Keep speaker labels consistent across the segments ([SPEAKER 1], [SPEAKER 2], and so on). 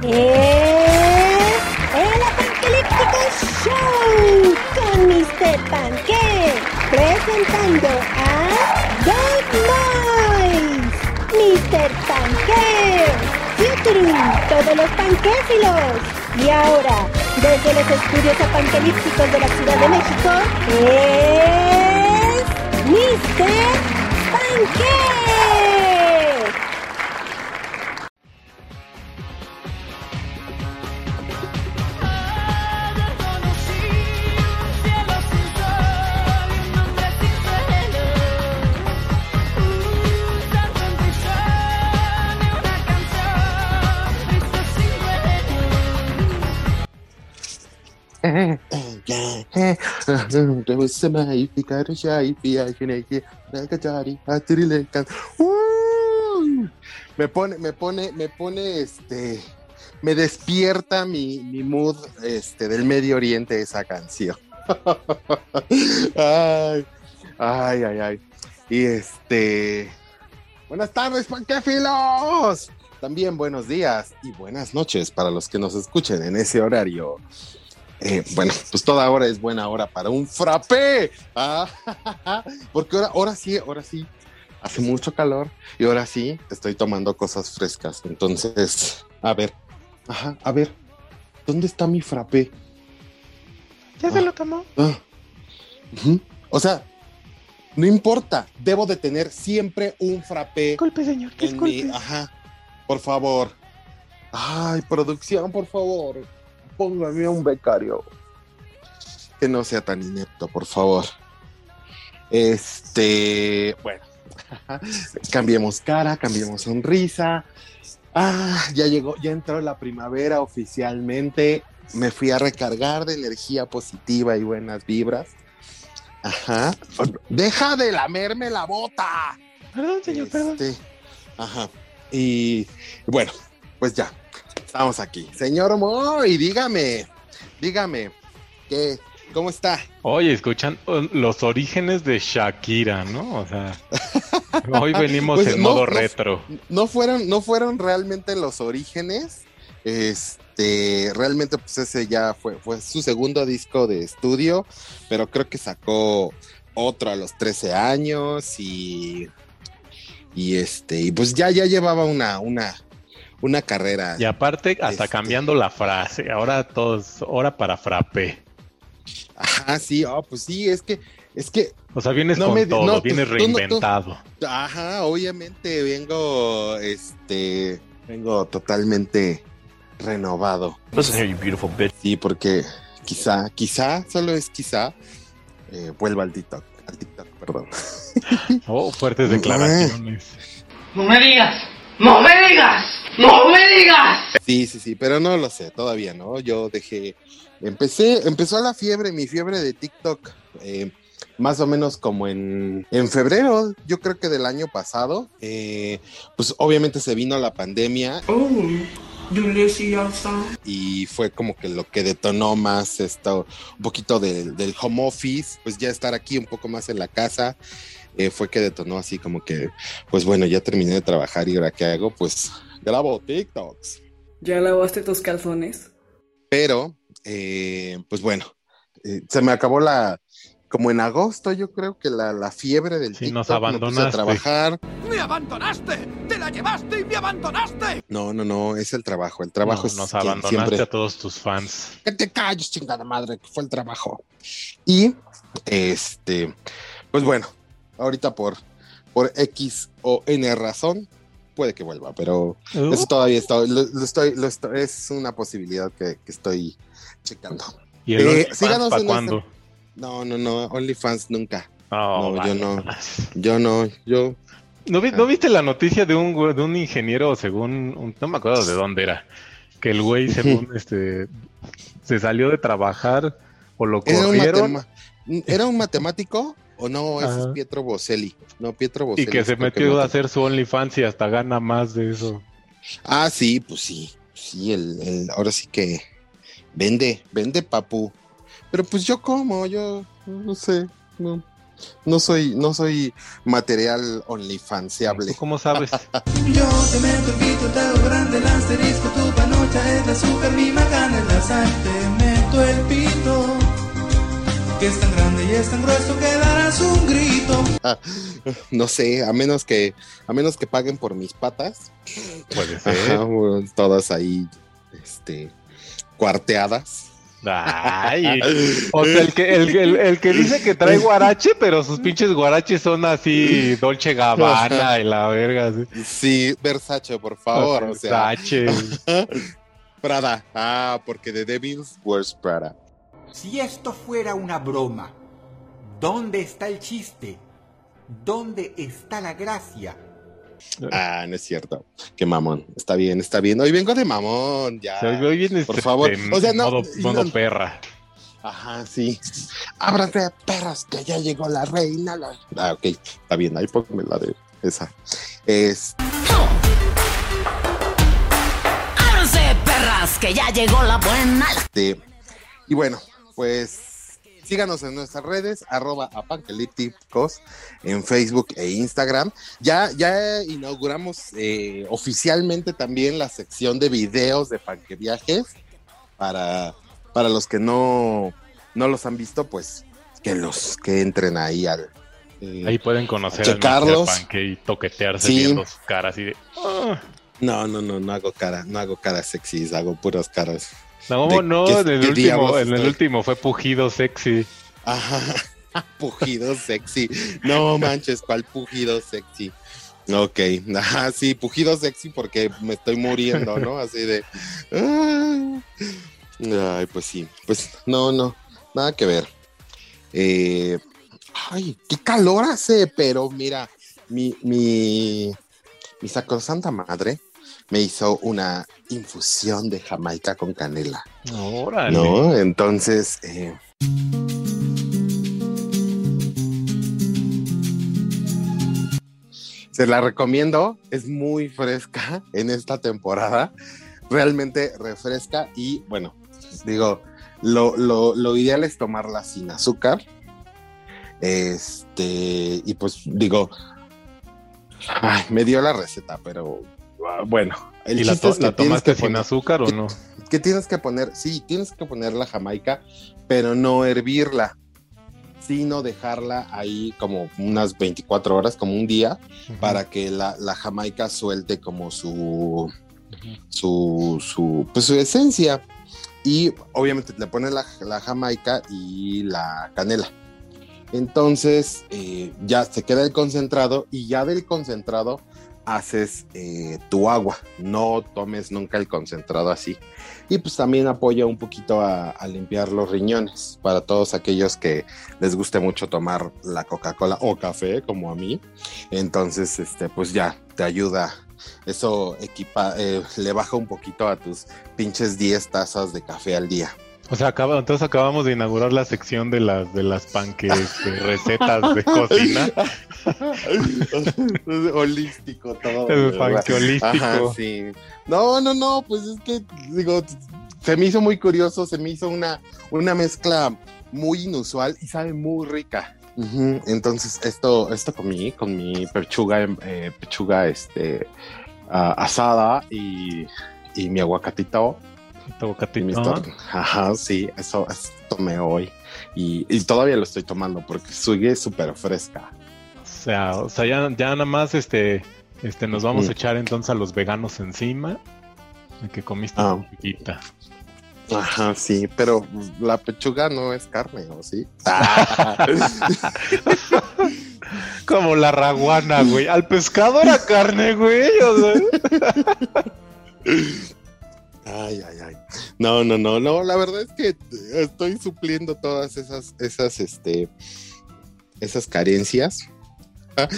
[SPEAKER 1] Es el Apocalíptico Show con Mr. Panque presentando a Dog Mice, Mr. Panque, Futuru, todos los panquéfilos. Y ahora, desde los estudios apanquelípticos de la Ciudad de México, es Mr. Panque.
[SPEAKER 2] Me pone, me pone, me pone este, me despierta mi, mi mood este, del Medio Oriente esa canción. ay, ay, ay, ay. Y este, buenas tardes, panquefilos. También buenos días y buenas noches para los que nos escuchen en ese horario. Eh, bueno, pues toda hora es buena hora para un frappé. Ah, porque ahora, ahora sí, ahora sí, hace mucho calor y ahora sí estoy tomando cosas frescas. Entonces, a ver, ajá, a ver, ¿dónde está mi frappé?
[SPEAKER 3] ¿Ya se lo tomó?
[SPEAKER 2] Ah. O sea, no importa, debo de tener siempre un frappé
[SPEAKER 3] Disculpe, señor, disculpe.
[SPEAKER 2] mi, ajá, por favor. Ay, producción, por favor, póngame un becario. Que no sea tan inepto, por favor. Este, bueno, cambiemos cara, cambiemos sonrisa. Ah, ya llegó, ya entró la primavera oficialmente. Me fui a recargar de energía positiva y buenas vibras. Ajá. Deja de lamerme la bota.
[SPEAKER 3] Perdón, señor, perdón.
[SPEAKER 2] Este, Ajá. Y bueno, pues ya, estamos aquí. Señor Moy, dígame, dígame, ¿qué, ¿cómo está?
[SPEAKER 4] Oye, escuchan los orígenes de Shakira, ¿no? O sea, hoy venimos
[SPEAKER 2] Pues
[SPEAKER 4] en
[SPEAKER 2] no,
[SPEAKER 4] modo
[SPEAKER 2] no.
[SPEAKER 4] retro.
[SPEAKER 2] No fueron, no fueron realmente los orígenes. Este, realmente, pues ese ya fue, fue su segundo disco de estudio, pero creo que sacó otro a los 13 años y. Y este, y pues ya, ya llevaba una, una, una carrera.
[SPEAKER 4] Y aparte, hasta
[SPEAKER 2] Este.
[SPEAKER 4] cambiando la frase, ahora todos, hora para frappé.
[SPEAKER 2] Ajá, sí, oh, pues sí, es que, es que
[SPEAKER 4] O sea, vienes
[SPEAKER 2] No
[SPEAKER 4] con
[SPEAKER 2] me
[SPEAKER 4] todo,
[SPEAKER 2] no,
[SPEAKER 4] vienes
[SPEAKER 2] tú- tú no- tú-
[SPEAKER 4] reinventado.
[SPEAKER 2] Ajá, obviamente vengo, este, vengo totalmente renovado.
[SPEAKER 5] Listen here, you beautiful bitch.
[SPEAKER 2] Sí, porque quizá, quizá, solo es quizá, eh, vuelva al TikTok, al TikTok, perdón.
[SPEAKER 4] Oh, fuertes declaraciones.
[SPEAKER 6] No me digas, no me digas, no me digas.
[SPEAKER 2] Sí, sí, sí, pero no lo sé, todavía no. Yo dejé, empecé, empezó la fiebre, mi fiebre de TikTok, eh, más o menos como en, en febrero, yo creo que del año pasado. Eh, pues obviamente se vino la pandemia
[SPEAKER 6] Oh,
[SPEAKER 2] y fue como que lo que detonó más esto, un poquito del, del home office, pues ya estar aquí un poco más en la casa, eh, fue que detonó así como que, pues bueno, ya terminé de trabajar y ahora qué hago, pues grabo TikToks.
[SPEAKER 7] ¿Ya lavaste tus calzones?
[SPEAKER 2] Pero, eh, pues bueno, eh, se me acabó la, como en agosto yo creo que la, la fiebre del
[SPEAKER 4] Sí,
[SPEAKER 2] TikTok,
[SPEAKER 4] nos
[SPEAKER 2] me puse a
[SPEAKER 4] abandonaste.
[SPEAKER 2] trabajar.
[SPEAKER 8] ¡Me abandonaste! ¡Te la llevaste y me abandonaste!
[SPEAKER 2] No, no, no, es el trabajo, el trabajo
[SPEAKER 4] No,
[SPEAKER 2] es
[SPEAKER 4] nos abandonaste
[SPEAKER 2] siempre-
[SPEAKER 4] a todos tus fans.
[SPEAKER 2] que te calles, chingada madre, que fue el trabajo. Y este, pues bueno, ahorita por, por X o N razón, puede que vuelva, pero
[SPEAKER 4] Uh,
[SPEAKER 2] eso todavía está, lo, lo estoy, lo estoy- es una posibilidad que, que estoy checando.
[SPEAKER 4] ¿Y el
[SPEAKER 2] eh, síganos en
[SPEAKER 4] cuándo?
[SPEAKER 2] No, no, no, OnlyFans nunca.
[SPEAKER 4] No,
[SPEAKER 2] No, yo no. Yo no, yo.
[SPEAKER 4] ¿No, vi- no viste la noticia de un, de un ingeniero, según, un- no me acuerdo de dónde era, que el güey, según este, se salió de trabajar o lo
[SPEAKER 2] ¿Era un,
[SPEAKER 4] corrieron
[SPEAKER 2] ¿Era un matemático o no? Ese es. Pietro Boselli. No, Pietro
[SPEAKER 4] y
[SPEAKER 2] Boselli.
[SPEAKER 4] que se metió a hacer su OnlyFans y hasta gana más de eso.
[SPEAKER 2] Ah, sí, pues sí. Sí, el, el- ahora sí que vende, vende papu. Pero pues yo como, yo no sé, no. No soy, no soy material onlyfanseable.
[SPEAKER 4] ¿Tú cómo sabes?
[SPEAKER 5] Yo te meto el pito, te hago grande el asterisco, tu panocha es de azúcar, mi macana es la sal, te meto el pito, que es tan grande y es tan grueso que darás un grito.
[SPEAKER 2] No sé, a menos que, a menos que paguen por mis patas.
[SPEAKER 4] Puede ser.
[SPEAKER 2] Ajá, bueno, todas ahí, este, cuarteadas.
[SPEAKER 4] Ay, o sea, el que, el, el- el que dice que trae guarache, pero sus pinches guaraches son así Dolce Gabbana y la verga.
[SPEAKER 2] Sí, Versace, por favor, o sea.
[SPEAKER 4] Versace.
[SPEAKER 2] Prada. Ah, porque The Devil's Wears Prada.
[SPEAKER 9] Si esto fuera una broma, ¿dónde está el chiste? ¿Dónde está la gracia?
[SPEAKER 2] Ah, no es cierto. Qué mamón. Está bien, está bien. Hoy vengo de mamón, ya.
[SPEAKER 4] Oye bien
[SPEAKER 2] Por favor.
[SPEAKER 4] de
[SPEAKER 2] O sea, no-
[SPEAKER 4] modo, modo
[SPEAKER 2] no-
[SPEAKER 4] perra.
[SPEAKER 2] Ajá, sí. Ábranse, perros, que ya llegó la reina. la- Ah, ok. Está bien, ahí ponme la de esa. Es,
[SPEAKER 10] ¡Ábranse, perras! Que ya llegó la buena.
[SPEAKER 2] Este, y bueno, pues síganos en nuestras redes, arroba apangelípticos en Facebook e Instagram. Ya, ya inauguramos eh, oficialmente también la sección de videos de Panque Viajes. Para, para los que no, no los han visto, pues que los que entren ahí al. eh,
[SPEAKER 4] Ahí pueden conocer a Mr. Panque y toquetearse
[SPEAKER 2] Sí.
[SPEAKER 4] viendo sus caras y de. "Ah".
[SPEAKER 2] No, no, no, no hago cara, no hago caras sexys, hago puras caras.
[SPEAKER 4] No,
[SPEAKER 2] ¿De
[SPEAKER 4] no, en el, en último fue pujido sexy.
[SPEAKER 2] Ajá, pujido sexy. No manches, ¿cuál pujido sexy? Ok, ajá, sí, pujido sexy porque me estoy muriendo, ¿no? Así de. ah. Ay, pues sí, pues no, no, nada que ver. Eh, ay, qué calor hace, pero mira, mi, mi, mi sacrosanta madre me hizo una infusión de Jamaica con canela.
[SPEAKER 4] Órale.
[SPEAKER 2] ¿No? Entonces, eh, se la recomiendo, es muy fresca en esta temporada, realmente refresca y bueno, digo, lo, lo- lo ideal es tomarla sin azúcar. Este, y pues digo, ay, me dio la receta, pero bueno. el
[SPEAKER 4] ¿Y la, to-
[SPEAKER 2] es que
[SPEAKER 4] la
[SPEAKER 2] tienes
[SPEAKER 4] tomaste
[SPEAKER 2] que
[SPEAKER 4] sin
[SPEAKER 2] poner-
[SPEAKER 4] azúcar o no?
[SPEAKER 2] que tienes que poner, sí, tienes que poner la jamaica, pero no hervirla, sino dejarla ahí como unas 24 horas, como un día, para que la, la jamaica suelte como su, su, su, pues su esencia. Y obviamente le pones la, la jamaica y la canela. Entonces eh, ya se queda el concentrado y ya del concentrado haces eh, tu agua. No tomes nunca el concentrado así. Y pues también apoya un poquito a, limpiar los riñones para todos aquellos que les guste mucho tomar la Coca-Cola o café, como a mí. Entonces, este, pues ya te ayuda. Eso equipa, eh, le baja un poquito a tus pinches 10 tazas de café al día.
[SPEAKER 4] O sea, acaba, entonces acabamos de inaugurar la sección de las de las panques, de recetas de cocina.
[SPEAKER 2] holístico todo.
[SPEAKER 4] El panque holístico.
[SPEAKER 2] Ajá, sí. No, no, no, pues es que, digo, se me hizo muy curioso, se me hizo una, una mezcla muy inusual y sabe muy rica. Entonces, esto, esto comí con mi pechuga, eh, pechuga este, ah, asada y, y mi aguacatito. Mis Ajá, sí, eso, eso tomé hoy. Y, y todavía lo estoy tomando porque sigue súper fresca.
[SPEAKER 4] O sea, o sea, ya, ya nada más este, este, nos vamos a echar entonces a los veganos encima. Que comiste
[SPEAKER 2] Ah.
[SPEAKER 4] una piquita.
[SPEAKER 2] Ajá, sí, pero la pechuga no es carne, ¿o sí?
[SPEAKER 4] Como la raguana, güey. Al pescado era carne, güey. o sea.
[SPEAKER 2] Ay, ay, ay. No, no, no, no. La verdad es que estoy supliendo todas esas, esas, este, esas carencias.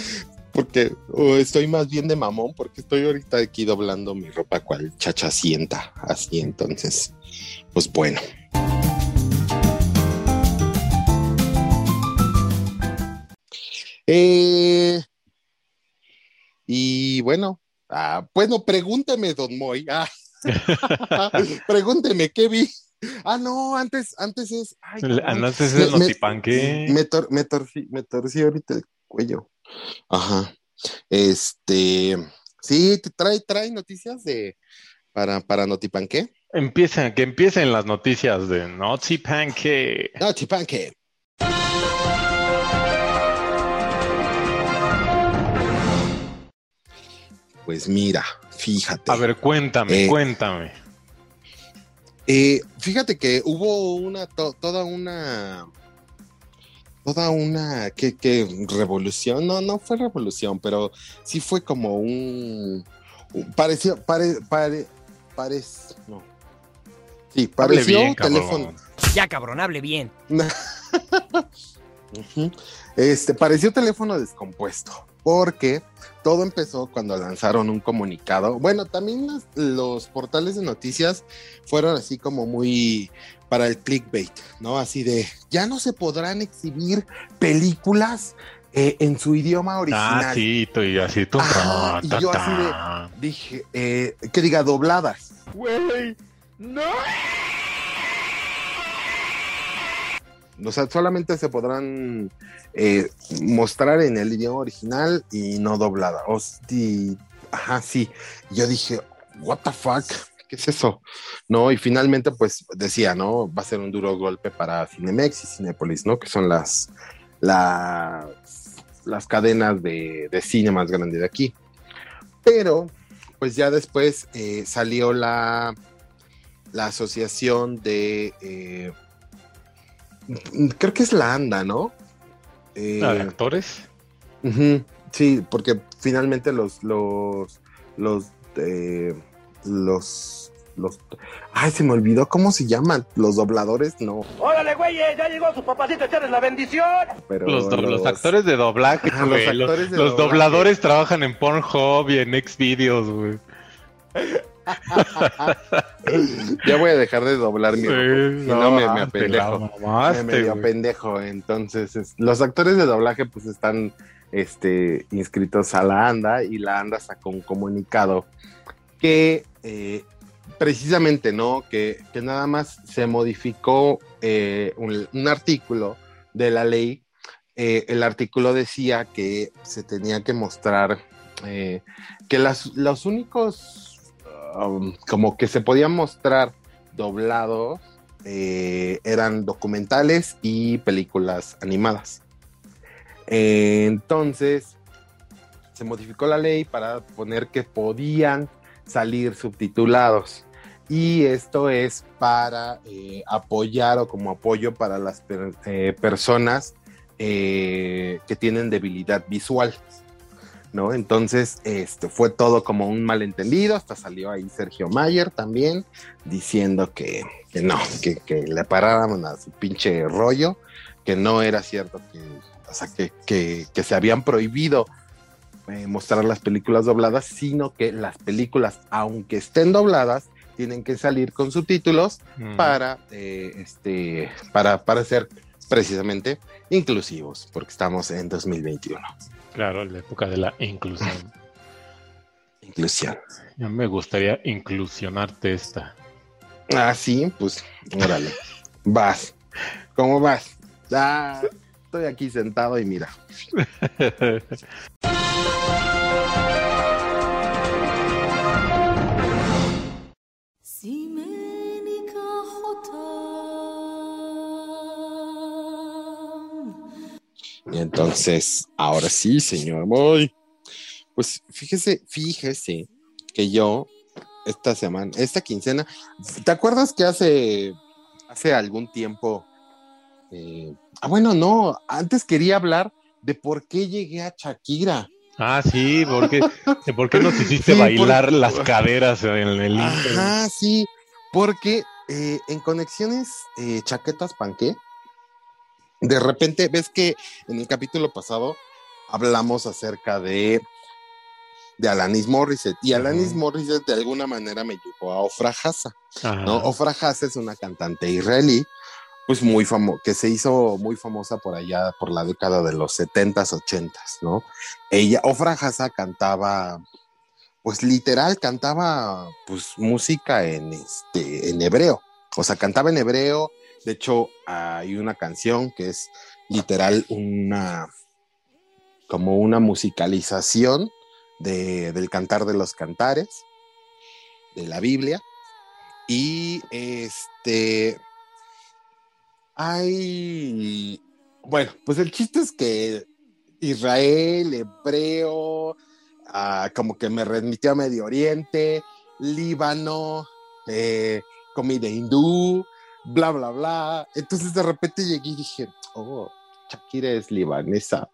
[SPEAKER 2] Porque estoy más bien de mamón, porque estoy ahorita aquí doblando mi ropa cual chachacienta. Así, entonces, pues bueno. Eh, y bueno, ah, bueno, pregúnteme, don Moy. Ah. Pregúnteme, ¿qué vi? Ah, no, antes, antes es. ay,
[SPEAKER 4] antes es el
[SPEAKER 2] me-
[SPEAKER 4] notipanque.
[SPEAKER 2] Me, tor- me torcí, me torcí ahorita el cuello. Ajá. Este. Sí, te trae, trae noticias de. Para, para Notipanque.
[SPEAKER 4] Empiecen, que empiecen las noticias de Notipanque.
[SPEAKER 2] Notipanque. Pues mira, fíjate.
[SPEAKER 4] A ver, cuéntame,
[SPEAKER 2] Eh,
[SPEAKER 4] cuéntame.
[SPEAKER 2] Eh, fíjate que hubo una, to- toda una, toda una, que, que revolución, no, no fue revolución, pero sí fue como un, un- pareció, pare, pare, parec- no. Sí, pareció
[SPEAKER 4] bien,
[SPEAKER 2] teléfono.
[SPEAKER 11] Ya, cabrón, hable bien.
[SPEAKER 2] Este, pareció teléfono descompuesto, porque todo empezó cuando lanzaron un comunicado. Bueno, también las- los portales de noticias fueron así como muy para el clickbait, ¿no? Así de, ya no se podrán exhibir películas eh, en su idioma original.
[SPEAKER 4] Ah, sí, y así tú.
[SPEAKER 2] Y
[SPEAKER 4] ta,
[SPEAKER 2] yo así de, dije, eh, que diga dobladas.
[SPEAKER 3] Güey, no.
[SPEAKER 2] O sea, solamente se podrán eh, mostrar en el idioma original y no doblada. Hosti, ajá, sí. Yo dije, what the fuck, ¿qué es eso? No, y finalmente pues decía, ¿no? Va a ser un duro golpe para Cinemex y Cinépolis, ¿no? Que son las, las, las cadenas de, de cine más grandes de aquí. Pero, pues ya después eh, salió la, la asociación de... eh, creo que es la ANDA, ¿no? Eh,
[SPEAKER 4] ¿La de actores?
[SPEAKER 2] sí, porque finalmente los, los, los, eh, los, los, ay, se me olvidó cómo se llaman, los dobladores, no,
[SPEAKER 8] ¡Órale, güeyes! ¡Ya llegó su papacito echarles la bendición!
[SPEAKER 2] pero
[SPEAKER 4] Los, do- los actores de doblaje,
[SPEAKER 2] Ajá, los
[SPEAKER 4] güey, Los,
[SPEAKER 2] actores de
[SPEAKER 4] los
[SPEAKER 2] doblaje.
[SPEAKER 4] dobladores trabajan en Pornhub y en Xvideos, güey.
[SPEAKER 2] ya voy a dejar de doblar mi
[SPEAKER 4] Sí,
[SPEAKER 2] no, me, me apendejo.
[SPEAKER 4] mamaste,
[SPEAKER 2] me medio pendejo. Entonces, es- los actores de doblaje, pues están este, inscritos a la ANDA y la ANDA sacó un comunicado que eh, precisamente, ¿no? Que, que nada más se modificó eh, un, un artículo de la ley. Eh, el artículo decía que se tenía que mostrar que las, los únicos um, como que se podían mostrar doblados eh, eran documentales y películas animadas. Eh, entonces, se modificó la ley para poner que podían salir subtitulados. Y esto es para eh, apoyar o como apoyo para las per- personas que tienen debilidad visual. ¿No? Entonces, este fue todo como un malentendido, hasta salió ahí Sergio Mayer también, diciendo que, que no, que, que le pararan a su pinche rollo, que no era cierto, que, o sea, que, que, se habían prohibido eh, mostrar las películas dobladas, sino que las películas, aunque estén dobladas, tienen que salir con subtítulos
[SPEAKER 4] Mm.
[SPEAKER 2] para, eh, este, para, para ser precisamente inclusivos, porque estamos en 2021.
[SPEAKER 4] Claro, la época de la inclusión.
[SPEAKER 2] Inclusión.
[SPEAKER 4] Ya me gustaría inclusionarte esta.
[SPEAKER 2] Ah, sí, pues, órale. vas. ¿Cómo vas? Ah, estoy aquí sentado y mira. Y entonces, ahora sí, señor, voy. Pues fíjese, fíjese que yo esta semana, esta quincena, ¿te acuerdas que hace hace algún tiempo? eh, ah, bueno, no, antes quería hablar de por qué llegué a Shakira.
[SPEAKER 4] Ah, sí, porque ¿por qué nos hiciste
[SPEAKER 2] Sí,
[SPEAKER 4] bailar
[SPEAKER 2] por-
[SPEAKER 4] las caderas en el?
[SPEAKER 2] Ajá, sí, porque eh, en conexiones eh, chaquetas panqué, de repente ves que en el capítulo pasado hablamos acerca de, de Alanis Morissette y Alanis
[SPEAKER 4] Ujú.
[SPEAKER 2] Morissette de alguna manera me llevó a Ofra Haza. ¿no? Ofra Haza es una cantante israelí, pues muy famosa, que se hizo muy famosa por allá, por la década de los 70s, 80s, ¿no? Ella, Ofra Haza cantaba pues literal cantaba pues música en este en hebreo, O sea, cantaba en hebreo. De hecho, hay una canción que es literal una, como una musicalización de, del cantar de los cantares, de la Biblia. Y este, hay, bueno, pues el chiste es que Israel, hebreo, ah, como que me remitió a Medio Oriente, Líbano, eh, comida hindú, bla, bla, bla. Entonces de repente llegué y dije, oh, Shakira es libanesa.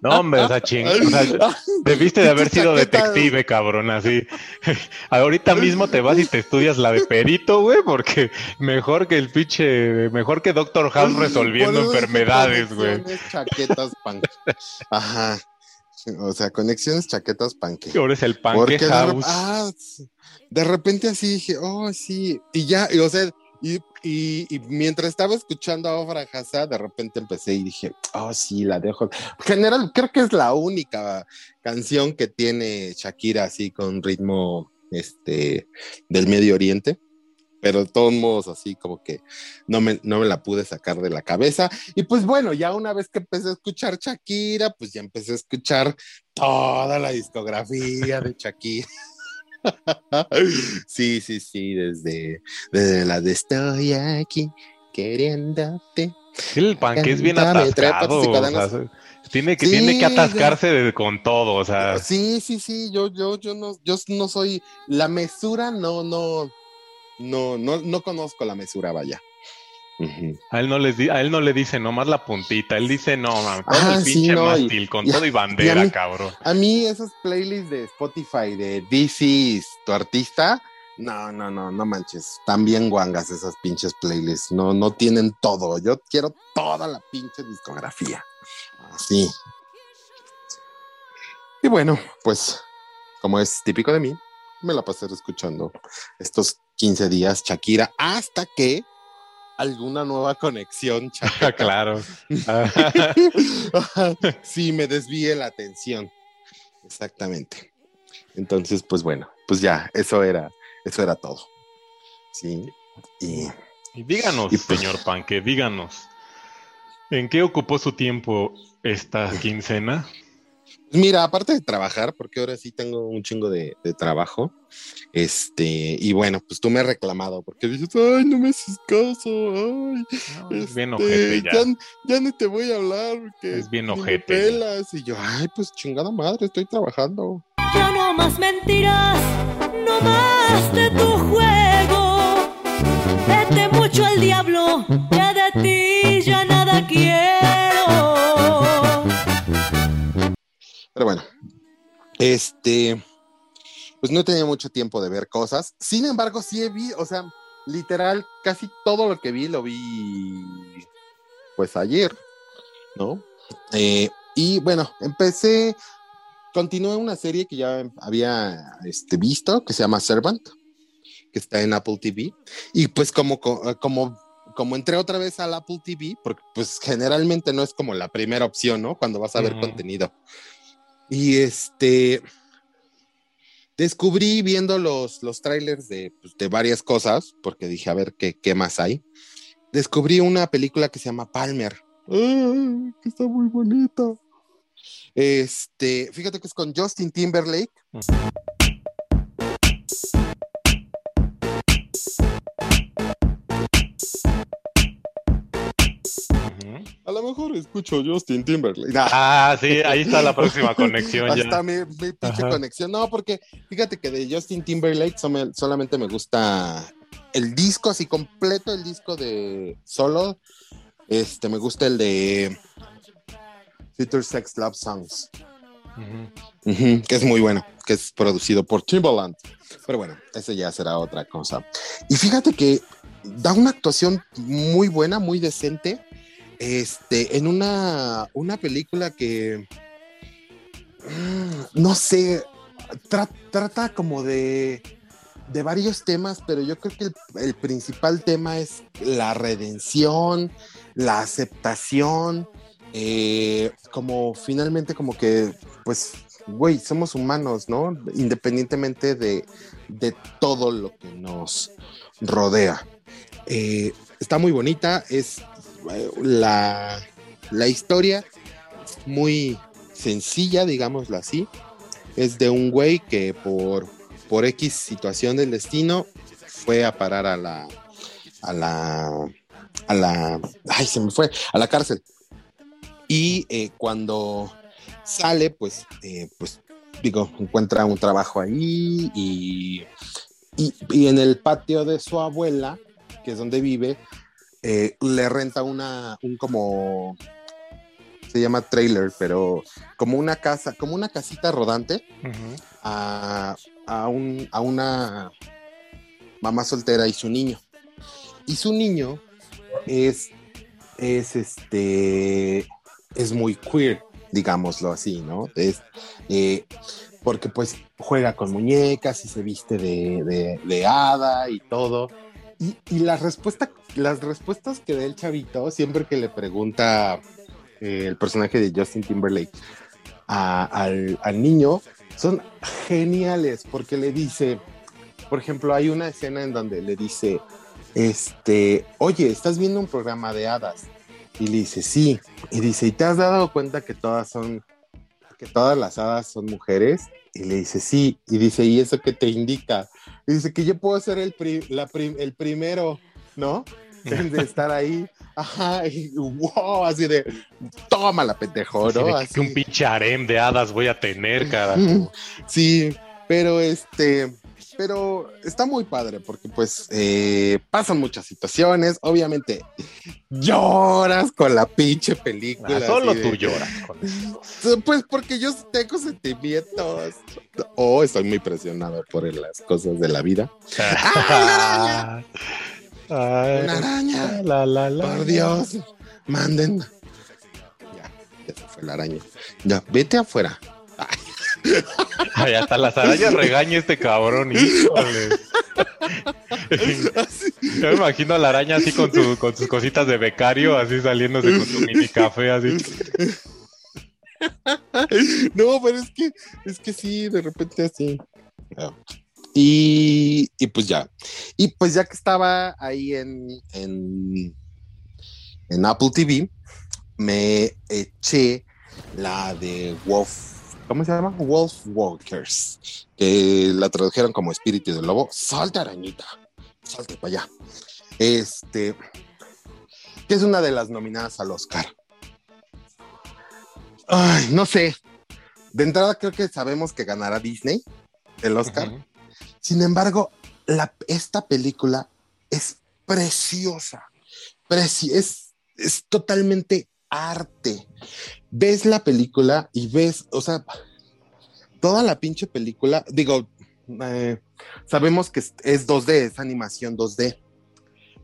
[SPEAKER 4] No, hombre, o sea, ching, o sea, debiste de haber sido detective, cabrón, así. Ahorita mismo te vas y te estudias la de perito, güey, porque mejor que el pinche, mejor que Doctor House resolviendo enfermedades, güey.
[SPEAKER 2] Chaquetas punk. Ajá. O sea, conexiones chaquetas panque.
[SPEAKER 4] Ahora es el panque
[SPEAKER 2] de,
[SPEAKER 4] house.
[SPEAKER 2] ah, de repente así dije, oh, sí. Y ya, y, o sea, y, mientras estaba escuchando a Ofra Haza, de repente empecé y dije, oh, sí, la dejo. En general, creo que es la única canción que tiene Shakira así con ritmo este, del Medio Oriente. Pero de todos modos, así como que no me, no me la pude sacar de la cabeza. Y pues bueno, ya una vez que empecé a escuchar Shakira, pues ya empecé a escuchar toda la discografía de Shakira. sí, sí, sí, desde, desde la de estoy aquí queriéndote.
[SPEAKER 4] El pan que es bien atascado. O sea, tiene que, sí, tiene que atascarse de, con todo, o sea.
[SPEAKER 2] Sí, sí, sí, yo, yo, yo no, yo no soy, la mesura no, no, no, no, no conozco la mesura, vaya.
[SPEAKER 4] Uh -huh. A él no les a él no le dice nomás la puntita, él dice no, man, todo ah, el pinche sí, no, mástil, con y, todo y bandera,
[SPEAKER 2] y mí,
[SPEAKER 4] cabrón.
[SPEAKER 2] A mí esas playlists de Spotify de This is tu artista, no, no, no, no manches, están bien guangas esas pinches playlists, no, no tienen todo, yo quiero toda la pinche discografía, así. Y bueno, pues, como es típico de mí, me la pasé escuchando estos 15 días Shakira hasta que alguna nueva conexión. Shakira.
[SPEAKER 4] claro.
[SPEAKER 2] sí, me desvíe la atención. Exactamente. Entonces, pues bueno, pues ya, eso era, eso era todo. Sí. Y,
[SPEAKER 4] y díganos, y pues, señor Panque, díganos, ¿en qué ocupó su tiempo esta quincena?
[SPEAKER 2] Mira, aparte de trabajar, porque ahora sí tengo un chingo de, de, trabajo, este, y bueno, pues tú me has reclamado, porque dices, ay, no me haces caso, ay,
[SPEAKER 4] no, este, bien ojete ya.
[SPEAKER 2] ya. ya. ni te voy a hablar, porque
[SPEAKER 4] es bien ojete.
[SPEAKER 2] Pelas, y yo, ay, pues chingada madre, estoy trabajando.
[SPEAKER 10] Ya no más mentiras, no más de tu juego, vete mucho al diablo, ya
[SPEAKER 2] Pero bueno, este, pues no tenía mucho tiempo de ver cosas. Sin embargo, sí vi, o sea, literal, casi todo lo que vi lo vi, pues ayer, ¿no? Eh, y bueno, empecé, continué una serie que ya había este, visto, que se llama Servant, que está en Apple TV. Y pues como, como como entré otra vez al Apple TV, porque pues generalmente no es como la primera opción, ¿no? Cuando vas a ver uh -huh. contenido. Y este, descubrí viendo los, los trailers de, pues, de, varias cosas, porque dije, a ver qué, qué, más hay. Descubrí una película que se llama Palmer. ¡Ay, que está muy bonita! Este, fíjate que es con Justin Timberlake. Uh -huh. Lo mejor escucho Justin Timberlake.
[SPEAKER 4] Ah, sí, ahí está la próxima conexión.
[SPEAKER 2] ahí está mi, mi pinche conexión. No, porque fíjate que de Justin Timberlake solamente me gusta el disco, así completo, el disco de solo. Este, me gusta el de Future Sex Love Songs. Uh -huh. Uh -huh, que es muy bueno, que es producido por Timbaland. Pero bueno, ese ya será otra cosa. Y fíjate que da una actuación muy buena, muy decente este, en una, una película que, mm, no sé, tra trata como de, de varios temas, pero yo creo que el, principal tema es la redención, la aceptación, eh, como finalmente como que, pues, güey, somos humanos, ¿no? Independientemente de de todo lo que nos rodea. Eh, está muy bonita, es la, la historia muy sencilla, digámoslo así. Es de un güey que por, por X situación del destino fue a parar a la, a la, a la, ay, se me fue, a la cárcel. Y eh, cuando sale, pues, eh, pues, digo, encuentra un trabajo ahí y, y, y, en el patio de su abuela, que es donde vive, eh, le renta una, un como, se llama trailer, pero como una casa, como una casita rodante uh -huh. a, a, un, a una mamá soltera y su niño. Y su niño es, es este, es muy queer, digámoslo así, ¿no? Es, eh, porque pues juega con muñecas y se viste de, de, de hada y todo. Y, y la respuesta, las respuestas que da el chavito siempre que le pregunta eh, el personaje de Justin Timberlake al, al niño son geniales porque le dice, por ejemplo, hay una escena en donde le dice, este, oye, ¿estás viendo un programa de hadas? Y le dice, sí. Y dice, ¿y te has dado cuenta que todas son, que todas las hadas son mujeres? Y le dice, sí. Y dice, ¿y eso qué te indica? Y dice que yo puedo ser el, pri la prim el primero, ¿no? de estar ahí. Ajá, y wow, así de, tómala, pendejo, ¿no?
[SPEAKER 4] Así, que un pinche harem de hadas voy a tener, cara.
[SPEAKER 2] Sí, pero este, pero está muy padre porque pues eh, pasan muchas situaciones, obviamente lloras con la pinche película.
[SPEAKER 4] Ah, solo
[SPEAKER 2] de,
[SPEAKER 4] tú lloras con eso.
[SPEAKER 2] Pues porque yo tengo sentimientos. O oh, estoy muy presionado por las cosas de la vida. ¡Ah,
[SPEAKER 4] Ay,
[SPEAKER 2] una araña!
[SPEAKER 4] La, la, la,
[SPEAKER 2] Por Dios, manden. Ya, ya se fue la araña. Ya, vete afuera. Ay.
[SPEAKER 4] Hasta las arañas regaña este cabrón, híjole. Yo me imagino a la araña así con, su, con sus cositas de becario, así saliéndose con su mini café, así.
[SPEAKER 2] No, pero es que, es que sí, de repente así. Y, y pues ya. Y pues ya que estaba ahí en, en, en Apple TV, me eché la de Wolf ¿cómo se llama? Wolf Walkers, que la tradujeron como espíritu del lobo. Salte, arañita, salte para allá. Este, que es una de las nominadas al Oscar. Ay, no sé. De entrada creo que sabemos que ganará Disney el Oscar. Uh -huh. Sin embargo, la, esta película es preciosa. Preci es, es totalmente arte. Ves la película y ves, o sea, toda la pinche película, digo, eh, sabemos que es 2D, es animación 2D,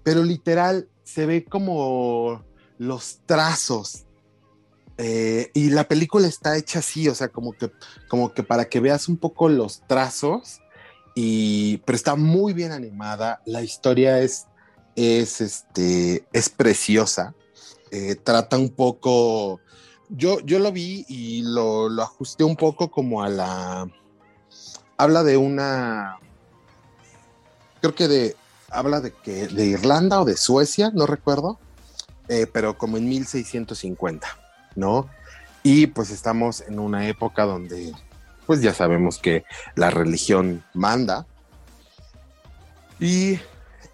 [SPEAKER 2] pero literal se ve como los trazos. Eh, y la película está hecha así, o sea, como que, como que para que veas un poco los trazos, y, pero está muy bien animada. La historia es, es, este, es preciosa eh, trata un poco, yo, yo lo vi y lo, lo, ajusté un poco como a la, habla de una, creo que de, habla de que de Irlanda o de Suecia, no recuerdo, eh, pero como en 1650, ¿no? Y pues estamos en una época donde, pues ya sabemos que la religión manda. Y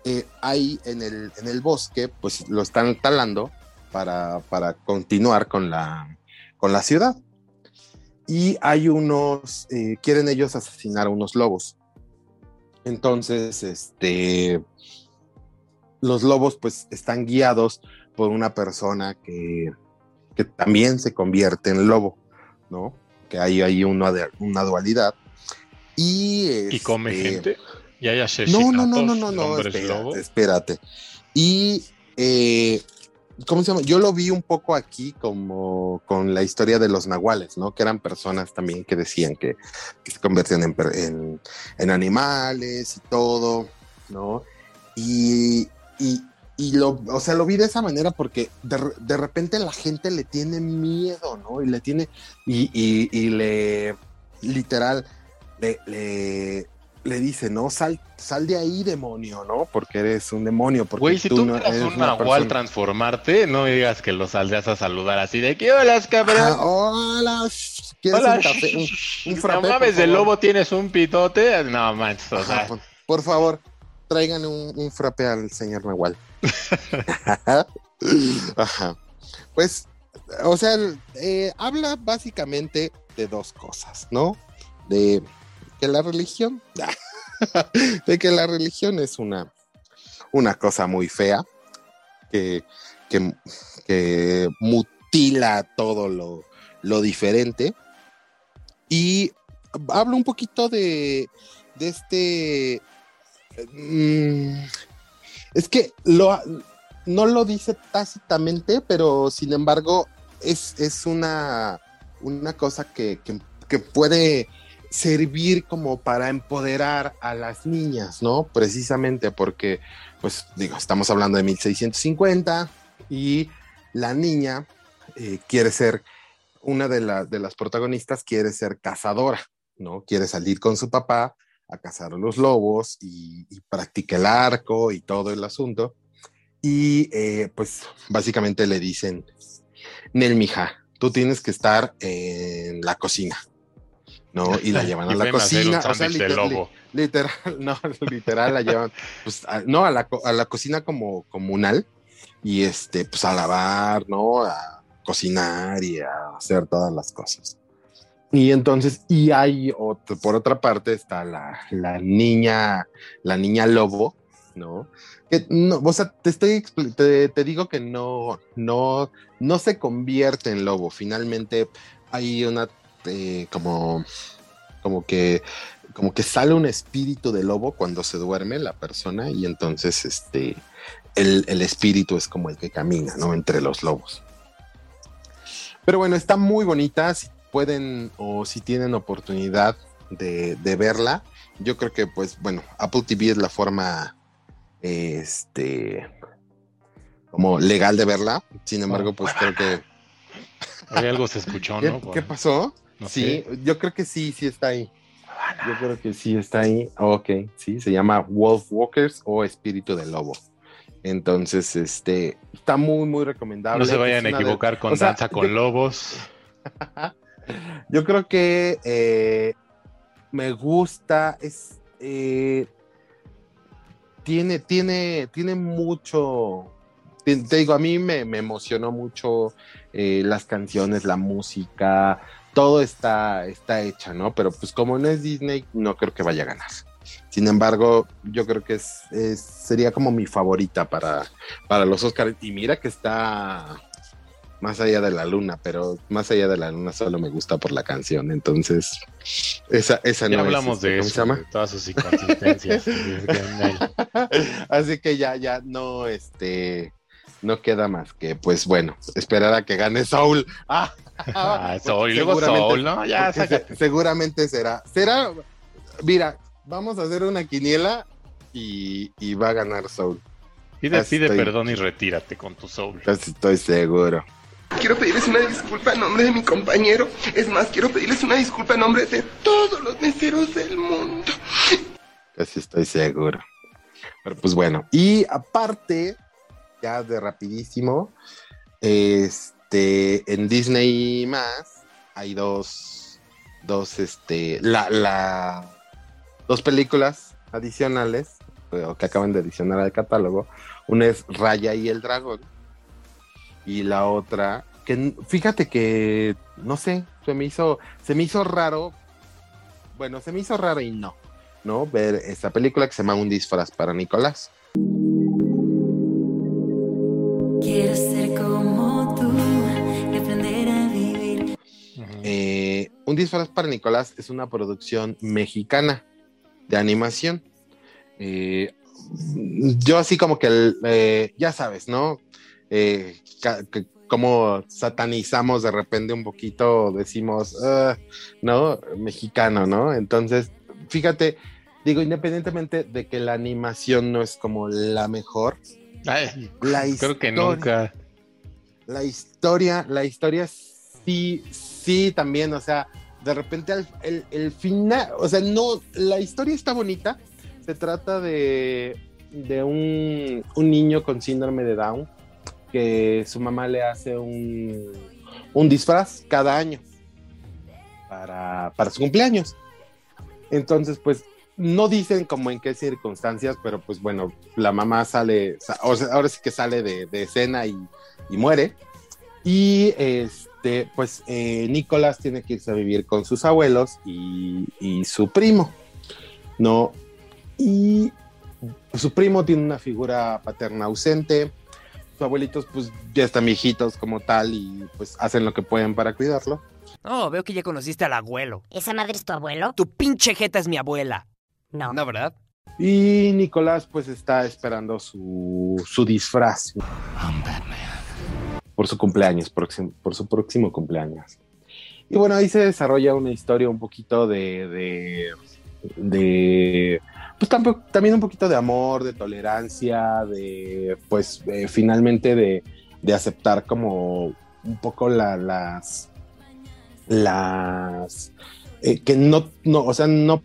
[SPEAKER 2] eh, ahí en el, en el bosque, pues lo están talando para, para continuar con la, con la ciudad. Y hay unos, eh, quieren ellos asesinar a unos lobos. Entonces, este, los lobos pues están guiados por una persona que, que también se convierte en lobo, ¿no? Que hay ahí una, una dualidad. Y,
[SPEAKER 4] este, ¿Y come gente. Y hay
[SPEAKER 2] no, no, no, no, no, no, espérate, espérate. Y eh, ¿cómo se llama? Yo lo vi un poco aquí como con la historia de los nahuales, ¿no? Que eran personas también que decían que, se convertían en, en, en, animales y todo, ¿no? Y, y, y, lo, o sea, lo vi de esa manera porque de, repente la gente le tiene miedo, ¿no? Y le tiene, y, y, le, literal, le, le dice, no, sal, sal de ahí, demonio, ¿no? Porque eres un demonio. Porque
[SPEAKER 4] Güey, si tú,
[SPEAKER 2] no
[SPEAKER 4] fueras
[SPEAKER 2] eres
[SPEAKER 4] un nahual transformarte, no me digas que lo saldrías a saludar así de que hola, cabrón.
[SPEAKER 2] Ah, hola, ¿quieres
[SPEAKER 4] Hola,
[SPEAKER 2] un café? Un, un frappé,
[SPEAKER 4] no mames, el
[SPEAKER 2] favor?
[SPEAKER 4] lobo tienes un pitote. No manches, o sea,
[SPEAKER 2] por, por favor, traigan un, un frappe al señor Nahual. Ajá. Pues, o sea, eh, habla básicamente de dos cosas, ¿no? De que la religión, de que la religión es una, una cosa muy fea, que, que, mutila todo lo, lo diferente. Y hablo un poquito de, de este... mm, es que lo, no lo dice tácitamente, pero sin embargo es, es una, una cosa que- que puede servir como para empoderar a las niñas, ¿no? Precisamente porque, pues digo, estamos hablando de 1650 y la niña eh, quiere ser, una de, la- de las protagonistas quiere ser cazadora, ¿no? Quiere salir con su papá a cazar los lobos y, y practica el arco y todo el asunto. Y eh, pues básicamente le dicen, Nel, mija, tú tienes que estar en la cocina, ¿no? Y la llevan a la cocina. O sea,
[SPEAKER 4] lobo.
[SPEAKER 2] literal, no, literal la llevan, pues, a- no, a la, a la cocina como comunal y este, pues a lavar, ¿no? A cocinar y a hacer todas las cosas. Y entonces, y hay otro, por otra parte está la, la niña, la niña lobo, ¿no? Que no, o sea, te estoy te, te digo que no, no, no se convierte en lobo. Finalmente hay una eh, como, como que, como que sale un espíritu de lobo cuando se duerme la persona y entonces este, el, el espíritu es como el que camina, ¿no? Entre los lobos. Pero bueno, está muy bonita. Si pueden o si tienen oportunidad de, de verla, yo creo que, pues, bueno, Apple TV es la forma, este, como legal de verla. Sin embargo, pues creo que.
[SPEAKER 4] Ahí algo se escuchó,
[SPEAKER 2] ¿Qué,
[SPEAKER 4] ¿no?
[SPEAKER 2] Qué pasó?
[SPEAKER 4] No
[SPEAKER 2] sí,
[SPEAKER 4] sé.
[SPEAKER 2] yo creo que sí, sí está ahí. Yo creo que sí está ahí. Ok, sí, se llama Wolf Walkers o Espíritu del Lobo. Entonces, este, está muy, muy recomendable.
[SPEAKER 4] No se vayan a
[SPEAKER 2] de-
[SPEAKER 4] equivocar con
[SPEAKER 2] o sea,
[SPEAKER 4] Danza con
[SPEAKER 2] yo-
[SPEAKER 4] Lobos.
[SPEAKER 2] Yo creo que eh, me gusta, es eh, tiene, tiene, tiene mucho. Te, te digo, a mí me, me emocionó mucho eh, las canciones, la música, todo está, está hecha, ¿no? Pero pues como no es Disney, no creo que vaya a ganar. Sin embargo, yo creo que es, es- sería como mi favorita para, para los Oscars. Y mira que está más allá de la luna, pero más allá de la luna solo me gusta por la canción. Entonces, esa, esa
[SPEAKER 4] Ya
[SPEAKER 2] no es,
[SPEAKER 4] hablamos
[SPEAKER 2] este,
[SPEAKER 4] de
[SPEAKER 2] ¿cómo se
[SPEAKER 4] eso,
[SPEAKER 2] llama?
[SPEAKER 4] de todas sus inconsistencias.
[SPEAKER 2] Así que ya, ya no, este, no queda más que, pues bueno, esperar a que gane Soul. Ah,
[SPEAKER 4] Ah, Soul, luego Soul, ¿no? Ya,
[SPEAKER 2] se- seguramente será, será, mira, vamos a hacer una quiniela y, y va a ganar Soul.
[SPEAKER 4] Pide,
[SPEAKER 2] Casi
[SPEAKER 4] pide
[SPEAKER 2] estoy-
[SPEAKER 4] perdón y retírate con tu soul.
[SPEAKER 2] Casi estoy seguro.
[SPEAKER 11] Quiero pedirles una disculpa en nombre de mi compañero. Es más, quiero pedirles una disculpa en nombre de todos los meseros del mundo.
[SPEAKER 2] Casi estoy seguro. Pero pues bueno, y aparte, ya de rapidísimo, este, en Disney más hay dos, dos, este, la, la, dos películas adicionales eh, que acaban de adicionar al catálogo. Una es Raya y el dragón y la otra que fíjate que no sé, se me hizo, se me hizo raro. Bueno, se me hizo raro y no. ¿no? Ver esta película que se llama Un disfraz para Nicolás. Un disfraz para Nicolás es una producción mexicana de animación. Eh, yo así como que, el, eh, ya sabes, ¿no? Eh, como satanizamos de repente un poquito, decimos, "Ah", ¿no? Mexicano, ¿no? Entonces, fíjate, digo, independientemente de que la animación no es como la mejor,
[SPEAKER 4] Ay,
[SPEAKER 2] la
[SPEAKER 4] creo que
[SPEAKER 2] historia-
[SPEAKER 4] nunca.
[SPEAKER 2] La historia, la historia sí, sí, también, o sea, de repente el, final, o sea, no, la historia está bonita. Se trata de, de un, un niño con síndrome de Down que su mamá le hace un, un disfraz cada año para, para su cumpleaños. Entonces, pues no dicen como en qué circunstancias, pero pues bueno, la mamá sale, sa- o sea, ahora sí que sale de, de escena y, y muere. Y este, pues eh, Nicolás tiene que irse a vivir con sus abuelos y, y su primo, ¿no? Y su primo tiene una figura paterna ausente. Sus abuelitos, pues ya están viejitos como tal y pues hacen lo que pueden para cuidarlo.
[SPEAKER 12] Oh, veo que ya conociste al abuelo.
[SPEAKER 13] ¿Esa madre es tu abuelo?
[SPEAKER 12] Tu pinche jeta es mi abuela.
[SPEAKER 13] No.
[SPEAKER 12] ¿No, verdad?
[SPEAKER 2] Y Nicolás pues está esperando su, su disfraz. Por su cumpleaños, próximo- por su próximo cumpleaños. Y bueno, ahí se desarrolla una historia un poquito de... de, de, pues tampoco- también un poquito de amor, de tolerancia, de pues eh, finalmente de, de aceptar como un poco la- las... las... eh, que no, no, o sea, no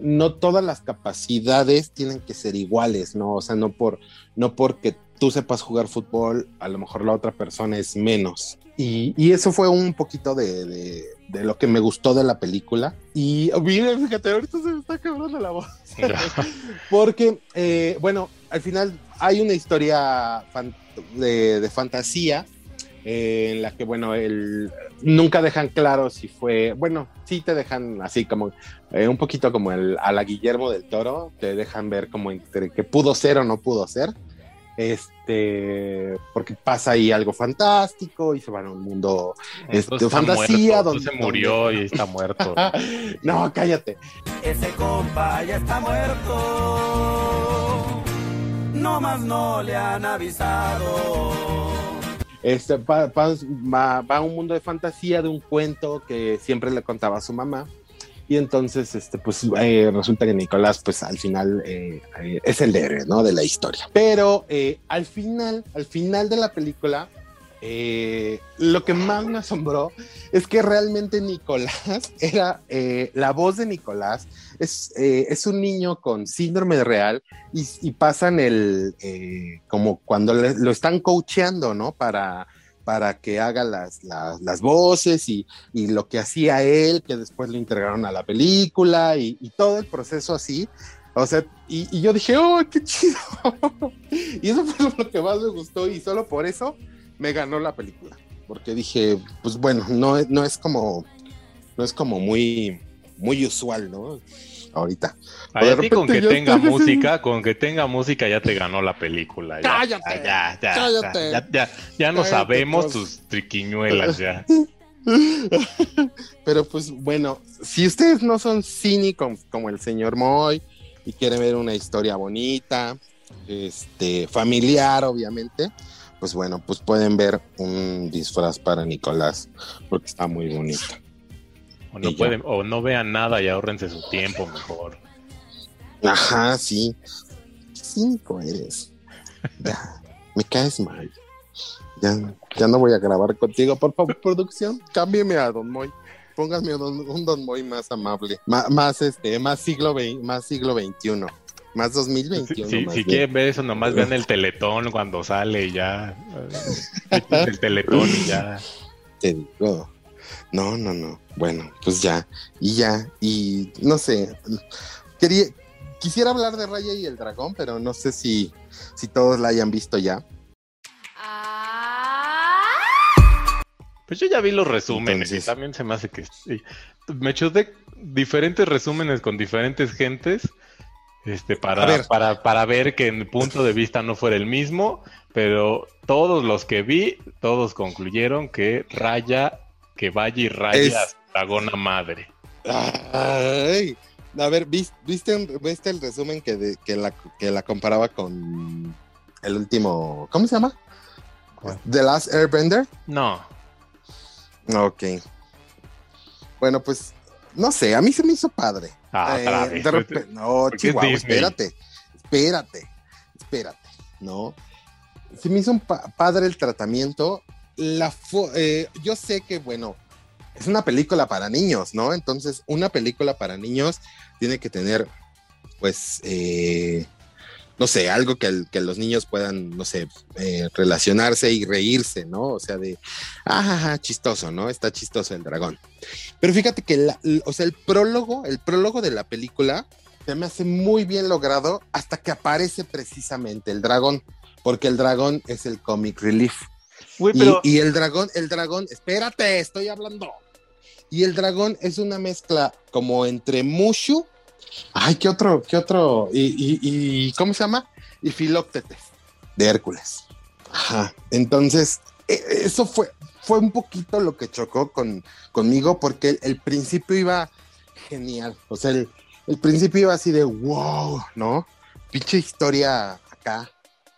[SPEAKER 2] no todas las capacidades tienen que ser iguales, ¿no? O sea, no por no porque tú sepas jugar fútbol, a lo mejor la otra persona es menos. Y, y eso fue un poquito de, de- de lo que me gustó de la película. Y mira, fíjate, ahorita se me está quebrando la voz. Porque, eh, bueno, al final hay una historia fan- de, de fantasía eh, en la que, bueno, el, nunca dejan claro si fue, bueno, sí te dejan así como eh, un poquito como el, a la Guillermo del Toro, te dejan ver como entre que pudo ser o no pudo ser. Este, porque pasa ahí algo fantástico y se van a un mundo este,
[SPEAKER 4] Entonces está
[SPEAKER 2] fantasía
[SPEAKER 4] muerto,
[SPEAKER 2] donde
[SPEAKER 4] entonces murió y está muerto.
[SPEAKER 2] no, cállate.
[SPEAKER 5] Ese compa ya está muerto. No más no le han avisado.
[SPEAKER 2] Este, pa- va, va a un mundo de fantasía de un cuento que siempre le contaba a su mamá. Y entonces, este, pues eh, resulta que Nicolás, pues al final eh, eh, es el héroe, ¿no? De la historia. Pero al final, al final de la película, lo que más me asombró es que realmente Nicolás era la voz de Nicolás. Es, es un niño con síndrome de real y, pasan el como cuando lo están coacheando, ¿no? Para, para que haga las, las, voces y, y lo que hacía él, que después lo integraron a la película y, todo el proceso así. O sea, y, y yo dije, ¡oh, qué chido! y eso fue lo que más me gustó y solo por eso me ganó la película. Porque dije, pues bueno, no, no es como, no es como muy, muy usual, ¿no? Ahorita.
[SPEAKER 4] Ay, a ti con que tenga
[SPEAKER 2] estoy
[SPEAKER 4] música, con que tenga música ya te ganó la película. Ya,
[SPEAKER 2] ¡Cállate!
[SPEAKER 4] Ya, ya,
[SPEAKER 2] ¡Cállate!
[SPEAKER 4] ya, ya, ya no
[SPEAKER 2] Cállate,
[SPEAKER 4] sabemos
[SPEAKER 2] pues.
[SPEAKER 4] tus triquiñuelas ya.
[SPEAKER 2] Pero pues bueno, si ustedes no son cínicos como el señor Moy y quieren ver una historia bonita, este, familiar obviamente, pues bueno, pues pueden ver un disfraz para Nicolás porque está muy bonito.
[SPEAKER 4] O no, pueden, o no vean nada y ahórrense su tiempo mejor.
[SPEAKER 2] Ajá, sí. Cínico eres. Ya, me caes mal. Ya, ya no voy a grabar contigo. Por favor, producción, cámbieme a Don Moy. Pónganme un Don Moy más amable. Ma- más este, más siglo más siglo XXI. Más 2021.
[SPEAKER 4] Si,
[SPEAKER 2] más
[SPEAKER 4] si
[SPEAKER 2] bien.
[SPEAKER 4] quieren ver eso, nomás vean el teletón cuando sale y ya. el teletón y ya.
[SPEAKER 2] Te digo. No, no, no. Bueno, pues ya. Y ya. Y no sé. Quería, quisiera hablar de Raya y el Dragón, pero no sé si, si todos la hayan visto ya.
[SPEAKER 4] Pues yo ya vi los resúmenes y también se me hace que sí. me chuté diferentes resúmenes con diferentes gentes este para,
[SPEAKER 2] ver.
[SPEAKER 4] para, para ver que mi punto de vista no fuera el mismo, pero todos los que vi, todos concluyeron que Raya, que vaya y raya
[SPEAKER 2] Es-
[SPEAKER 4] a su dragona madre.
[SPEAKER 2] Ay, a ver, ¿vis- ¿viste, viste el resumen que, de- que, la, que la comparaba con el último, ¿cómo se llama? The Last Airbender.
[SPEAKER 4] No.
[SPEAKER 2] Ok. Bueno, pues, no sé, a mí se me hizo padre.
[SPEAKER 4] Ah,
[SPEAKER 2] Eh, de repente, no,
[SPEAKER 4] es
[SPEAKER 2] Chihuahua, espérate, espérate, espérate, ¿no? Se me hizo un pa- padre el tratamiento. La eh, yo sé que, bueno, es una película para niños, ¿no? Entonces, una película para niños tiene que tener, pues, eh, no sé, algo que, los niños puedan, no sé, eh, relacionarse y reírse, ¿no? O sea, de, ah, chistoso, ¿no? Está chistoso el dragón. Pero fíjate que, o sea, el prólogo, el prólogo de la película se me hace muy bien logrado hasta que aparece precisamente el dragón, porque el dragón es el comic relief. Y-
[SPEAKER 4] pero
[SPEAKER 2] y, el dragón, el dragón, espérate, estoy hablando. Y el dragón es una mezcla como entre Mushu. Ay, ¿qué otro? ¿Qué otro? Y, y- y- ¿cómo se llama? Y Filóctetes de Hércules. Ajá. Entonces, e- eso fue, fue un poquito lo que chocó con, conmigo, porque el, el principio iba genial. O sea, el, el principio iba así de wow, ¿no? Pinche historia acá.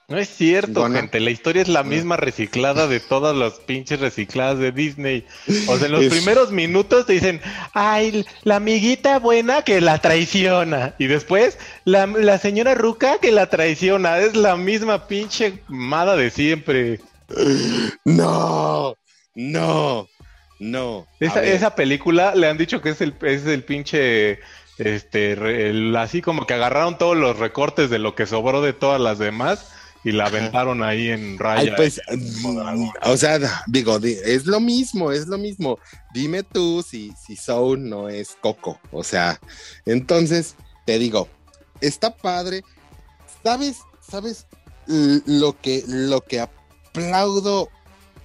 [SPEAKER 4] No es cierto, gente. La historia es la misma reciclada de todas las pinches recicladas de Disney. O sea, en los
[SPEAKER 2] Es-
[SPEAKER 4] primeros minutos te dicen, ay, la amiguita buena que la traiciona. Y después, la, la señora Ruca que la traiciona. Es la misma pinche mada de siempre.
[SPEAKER 2] No, no, no.
[SPEAKER 4] Esa, esa película le han dicho que es el, es el pinche, este, el- así como que agarraron todos los recortes de lo que sobró de todas las demás y la aventaron ahí en raya.
[SPEAKER 2] Ay, pues, mm, o sea, digo, di- es lo mismo, es lo mismo. Dime tú si, si Soul no es Coco. O sea, entonces, te digo, está padre. ¿Sabes? ¿Sabes lo que, lo que aplaudo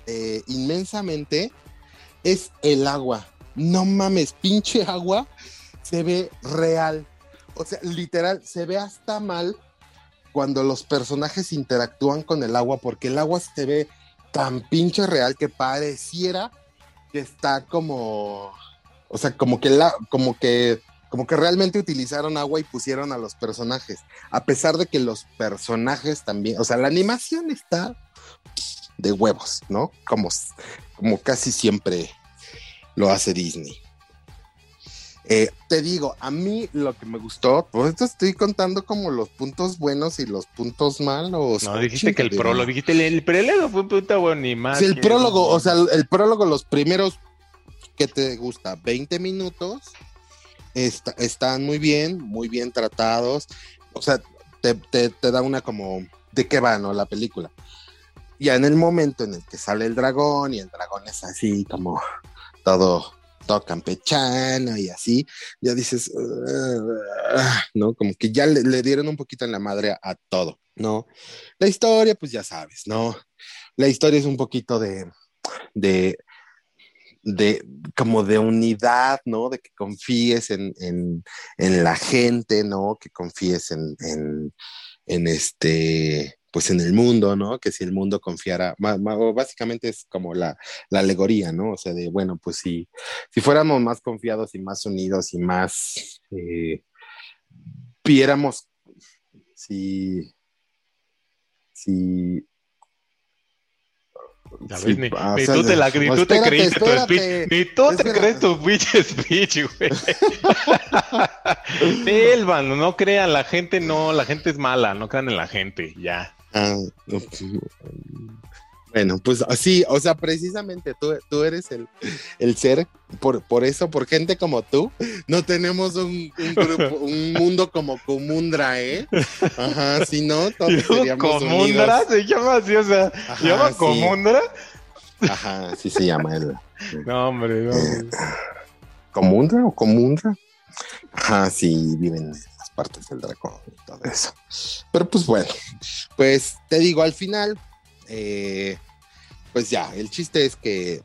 [SPEAKER 2] eh, inmensamente? Es el agua. No mames, pinche agua se ve real. O sea, literal, se ve hasta mal cuando los personajes interactúan con el agua, porque el agua se ve tan pinche real que pareciera que está como, o sea, como que la, como que, como que realmente utilizaron agua y pusieron a los personajes, a pesar de que los personajes también, o sea, la animación está de huevos, ¿no? Como, como casi siempre lo hace Disney. Eh, te digo, a mí lo que me gustó, pues esto estoy contando como los puntos buenos y los puntos malos.
[SPEAKER 4] No, dijiste que el prólogo, dijiste el, el prólogo fue un puta bueno ni más.
[SPEAKER 2] Sí, el
[SPEAKER 4] que-
[SPEAKER 2] prólogo, o sea, el, el prólogo, los primeros, ¿qué te gusta? 20 minutos, está- están muy bien, muy bien tratados, o sea, te, te- te da una como, ¿de qué va, no? La película. Ya en el momento en el que sale el dragón y el dragón es así como todo, todo campechano y así, ya dices, "Ah", ¿no? Como que ya le, dieron un poquito en la madre a, todo, ¿no? La historia, pues ya sabes, ¿no? La historia es un poquito de, de, de como de unidad, ¿no? De que confíes en, en, en la gente, ¿no? Que confíes en, en este, pues en el mundo, ¿no? Que si el mundo confiara, básicamente es como la, la alegoría, ¿no? O sea, de, bueno, pues si, si fuéramos más confiados y más unidos y más, eh, viéramos, si, si,
[SPEAKER 4] Ya
[SPEAKER 2] Sí,
[SPEAKER 4] ni,
[SPEAKER 2] o sea,
[SPEAKER 4] tú te, la, ni tú te
[SPEAKER 2] espérate,
[SPEAKER 4] tu speech. Ni tú te crees tu pinche speech, güey. Elvan, no crean, la gente no, la gente es mala, no crean en la gente, ya.
[SPEAKER 2] Ah, no, pues, bueno, pues así, o sea, precisamente tú, tú eres el, el ser, por, por eso, por gente como tú, no tenemos un, un grupo, un mundo como Comundra, ¿eh? Ajá, si no, todos seríamos
[SPEAKER 4] Comundra se llama así, o sea,
[SPEAKER 2] Ajá,
[SPEAKER 4] ¿se llama
[SPEAKER 2] sí.
[SPEAKER 4] Comundra?
[SPEAKER 2] Ajá, así se llama el
[SPEAKER 4] No, hombre, no.
[SPEAKER 2] Comundra o Comundra. Ajá, sí, viven partes del dragón y todo eso. Pero pues bueno, pues te digo, al final, eh, pues ya, el chiste es que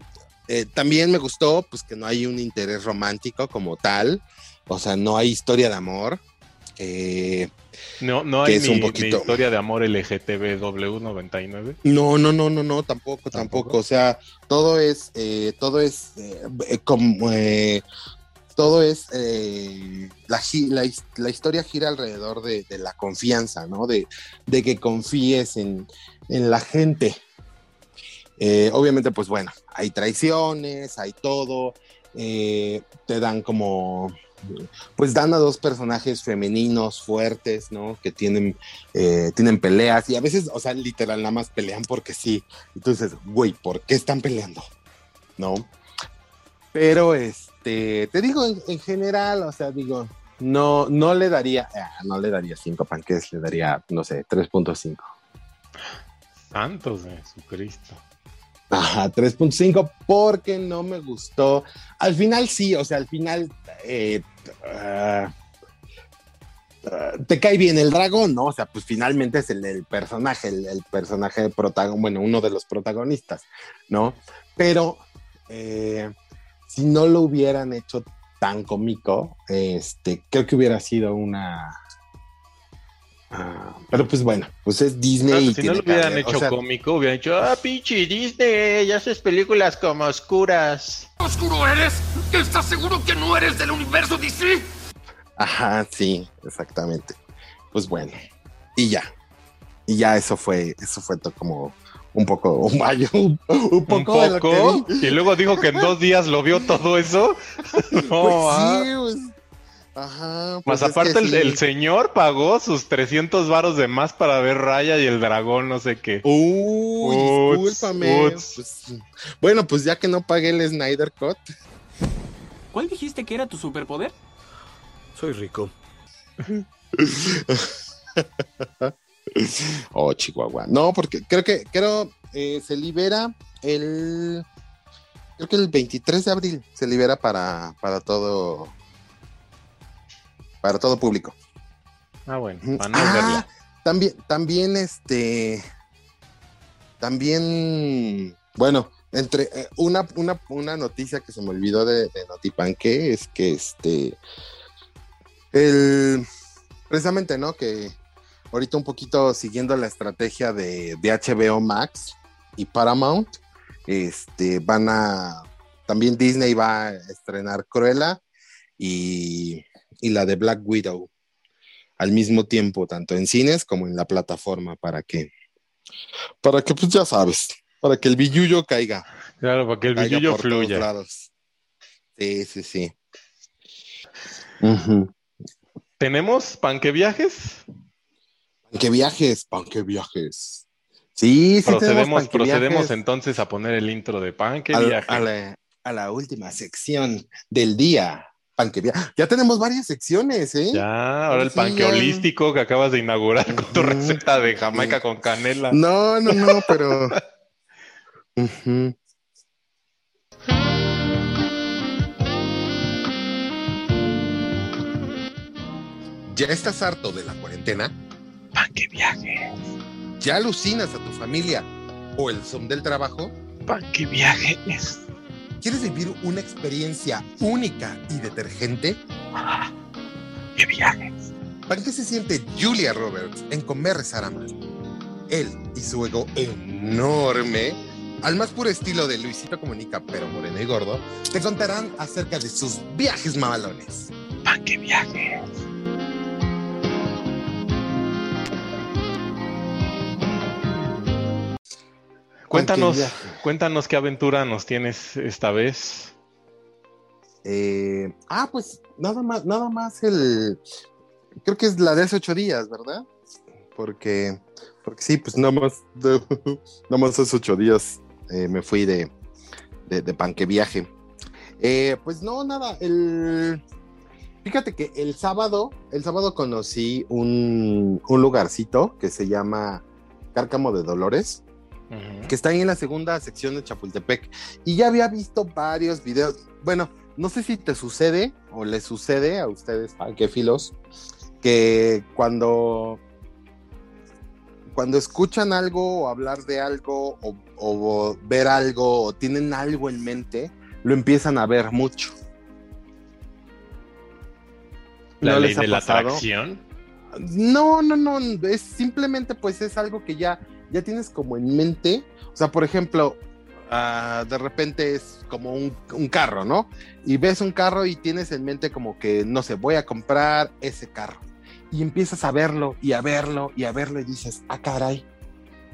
[SPEAKER 2] eh, también me gustó, pues que no hay un interés romántico como tal, o sea, no hay historia de amor. eh,
[SPEAKER 4] No, no hay
[SPEAKER 2] es
[SPEAKER 4] ni,
[SPEAKER 2] un
[SPEAKER 4] ni
[SPEAKER 2] poquito-
[SPEAKER 4] historia de amor LGTBW99.
[SPEAKER 2] No, no, no, no, no, tampoco, tampoco. O sea, todo es, eh, todo es eh, como, todo es, eh, la, la, his- la historia gira alrededor de, la confianza, ¿no? De, de que confíes en, en la gente. Eh, obviamente, pues bueno, hay traiciones, hay todo, eh, te dan como, pues dan a dos personajes femeninos fuertes, ¿no? Que tienen, tienen peleas y a veces, o sea, literal, nada más pelean porque sí. Entonces, güey, ¿por qué están peleando? ¿No? Pero este, te digo, en, en general, o sea, digo, no, no le daría, ah, no le daría 5 panques, le daría, no sé, 3.5.
[SPEAKER 4] Santos de Jesucristo.
[SPEAKER 2] Ajá, 3.5 porque no me gustó. Al final sí, o sea, al final eh, ah, ah, te cae bien el dragón, ¿no? O sea, pues finalmente es el, el personaje, el, el personaje protagonista, bueno, uno de los protagonistas, ¿no? Pero eh, si no lo hubieran hecho tan cómico, este, creo que hubiera sido una... ah, pero pues bueno, pues es Disney. y
[SPEAKER 4] si no lo hubieran
[SPEAKER 2] o
[SPEAKER 4] hecho
[SPEAKER 2] sea,
[SPEAKER 4] cómico, hubieran dicho, ah, pinche Disney, ya haces películas como oscuras.
[SPEAKER 8] ¿Oscuro eres? ¿Estás seguro que no eres del universo DC?
[SPEAKER 2] Ajá, sí, exactamente. Pues bueno, y ya. Y ya eso fue, eso fue to- como un poco, un, ay, un, un
[SPEAKER 4] Un
[SPEAKER 2] poco de lo que
[SPEAKER 4] poco.
[SPEAKER 2] vi.
[SPEAKER 4] Y luego dijo que en dos días lo vio todo eso. No,
[SPEAKER 2] Pues
[SPEAKER 4] ah.
[SPEAKER 2] sí, pues, ajá.
[SPEAKER 4] Más
[SPEAKER 2] pues es
[SPEAKER 4] aparte, el,
[SPEAKER 2] sí.
[SPEAKER 4] el señor pagó sus 300 varos de más para ver Raya y el dragón, no sé qué.
[SPEAKER 2] Uy,
[SPEAKER 4] Uts,
[SPEAKER 2] discúlpame.
[SPEAKER 4] uts.
[SPEAKER 2] Pues, bueno, pues ya que no pagué el Snyder Cut.
[SPEAKER 13] ¿Cuál dijiste que era tu superpoder?
[SPEAKER 14] Soy rico.
[SPEAKER 2] Oh, Chihuahua. No, porque creo que creo eh, se libera el creo que el 23 de abril se libera para, para todo para todo público.
[SPEAKER 4] Ah, bueno, para no
[SPEAKER 2] Ah,
[SPEAKER 4] verla.
[SPEAKER 2] También, también este también bueno, entre eh, una, una, una noticia que se me olvidó de, de Notipanque es que este el precisamente, ¿no? Que ahorita un poquito siguiendo la estrategia de, de HBO Max y Paramount, este van a también Disney va a estrenar Cruella y, y la de Black Widow al mismo tiempo, tanto en cines como en la plataforma, para que, para que, pues ya sabes, para que el billullo caiga.
[SPEAKER 4] Claro, para que el billullo fluya.
[SPEAKER 2] lados. Sí, sí, sí.
[SPEAKER 4] ¿Tenemos panque viajes?
[SPEAKER 2] Panque viajes, panque viajes. Sí, sí,
[SPEAKER 4] procedemos, procedemos
[SPEAKER 2] viajes.
[SPEAKER 4] entonces a poner el intro de panque
[SPEAKER 2] Al-
[SPEAKER 4] viaje.
[SPEAKER 2] a, la, a la última sección del día. Panque viaje. Ya tenemos varias secciones, ¿eh?
[SPEAKER 4] Ya, ahora el
[SPEAKER 2] Sí,
[SPEAKER 4] panque holístico que acabas de inaugurar con tu receta de Jamaica con canela.
[SPEAKER 2] No, no, no, pero. ¿Ya estás harto de la cuarentena?
[SPEAKER 4] Panque viaje.
[SPEAKER 2] ¿Ya alucinas a tu familia o el son del trabajo?
[SPEAKER 4] Panque viajes.
[SPEAKER 2] ¿Quieres vivir una experiencia única y detergente?
[SPEAKER 4] ¿Qué viajes?
[SPEAKER 2] ¿Para qué se siente Julia Roberts en comer, rezar, amar? Él y su ego enorme, al más puro estilo de Luisito Comunica, pero moreno y gordo, te contarán acerca de sus viajes mamalones.
[SPEAKER 4] Panque viajes. Cuéntanos, cuéntanos qué aventura nos tienes esta vez.
[SPEAKER 2] Eh, ah, pues nada más, nada más el. Creo que es la de hace ocho días, ¿verdad? Porque, porque sí, pues nada más, nada más hace ocho días eh, me fui de, de, de panque viaje. Eh, pues no, nada, el. Fíjate que el sábado, el sábado conocí un, un lugarcito que se llama Cárcamo de Dolores que está ahí en la segunda sección de Chapultepec. Y ya había visto varios videos. Bueno, no sé si te sucede o les sucede a ustedes, panquefilos, que cuando, cuando escuchan algo o hablar de algo o, o ver algo o tienen algo en mente, lo empiezan a ver mucho.
[SPEAKER 4] La
[SPEAKER 2] ¿No
[SPEAKER 4] ley
[SPEAKER 2] les ha
[SPEAKER 4] de la
[SPEAKER 2] pasado?
[SPEAKER 4] atracción.
[SPEAKER 2] No, no, no, es simplemente pues es algo que ya, ya tienes como en mente. O sea, por ejemplo, ah, de repente es como un, un carro, ¿no? Y ves un carro y tienes en mente como que, no sé, voy a comprar ese carro. Y empiezas a verlo y a verlo y a verlo y dices, ah, caray,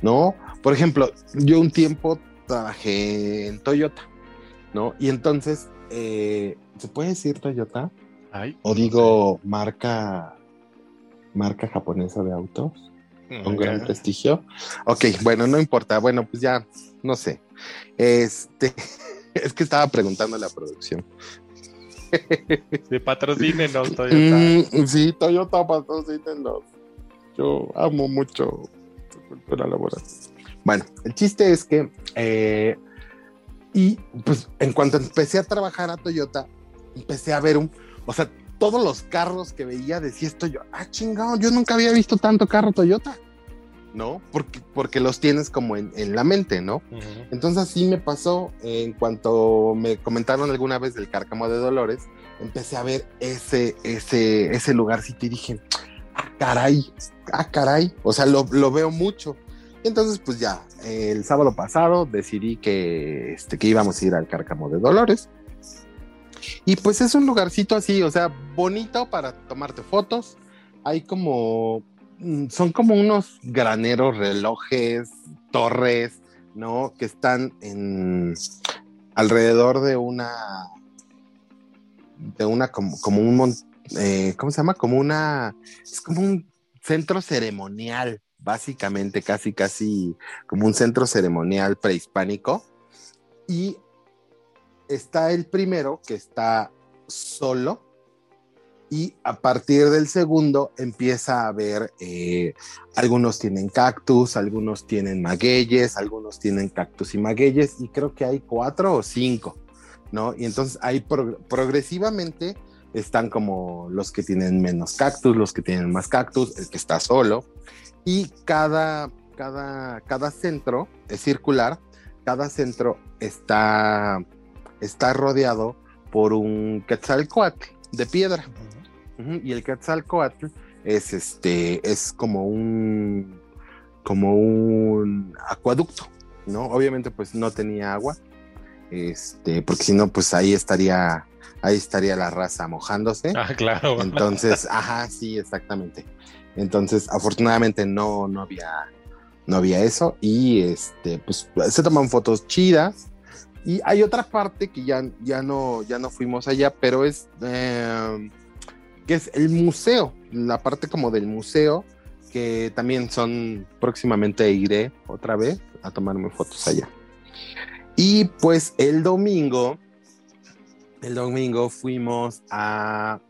[SPEAKER 2] ¿no? Por ejemplo, yo un tiempo trabajé en Toyota, ¿no? Y entonces, eh, ¿se puede decir Toyota?
[SPEAKER 4] Ay,
[SPEAKER 2] O digo, marca, marca japonesa de autos con gran prestigio. Ok, bueno, no importa. Bueno, pues ya, no sé. Este, Es que estaba preguntando a la producción.
[SPEAKER 4] De patrocínenos, Toyota.
[SPEAKER 2] Mm, sí, Toyota patrocínenos. Yo amo mucho su cultura laboral. Bueno, el chiste es que, eh, y pues en cuanto empecé a trabajar a Toyota, empecé a ver un, o sea, todos los carros que veía decía esto yo, ah, chingado, yo nunca había visto tanto carro Toyota, ¿no? Porque, porque los tienes como en, en la mente, ¿no? Entonces así me pasó, en cuanto me comentaron alguna vez del Cárcamo de Dolores, empecé a ver ese, ese, ese lugarcito y dije, ah, caray, ah, caray, o sea, lo, lo veo mucho. Entonces, pues ya, el sábado pasado decidí que, este, que íbamos a ir al Cárcamo de Dolores. Y pues es un lugarcito así, o sea, bonito para tomarte fotos. Hay como, mm, son como unos graneros, relojes, torres, ¿no? Que están en alrededor de una, de una, como, como un, eh, ¿cómo se llama? Como una, es como un centro ceremonial, básicamente, casi, casi como un centro ceremonial prehispánico. Y está el primero que está solo y a partir del segundo empieza a ver, eh, algunos tienen cactus, algunos tienen magueyes, algunos tienen cactus y magueyes y creo que hay cuatro o cinco, ¿no? Y entonces ahí pro- progresivamente están como los que tienen menos cactus, los que tienen más cactus, el que está solo y cada, cada, cada centro es circular, cada centro está está rodeado por un quetzalcoatl de piedra. Y el quetzalcoatl es este, es como un, como un acueducto, ¿no? Obviamente, pues no tenía agua, este, porque si no, pues ahí estaría, ahí estaría la raza mojándose.
[SPEAKER 4] Ah, claro.
[SPEAKER 2] Entonces, ajá, sí, exactamente. Entonces, afortunadamente no, no había, no había eso y este, pues se toman fotos chidas. Y hay otra parte que ya, ya, no, ya no fuimos allá, pero es eh, que es el museo, la parte como del museo, que también son próximamente iré otra vez a tomarme fotos allá. Y pues el domingo, el domingo fuimos a,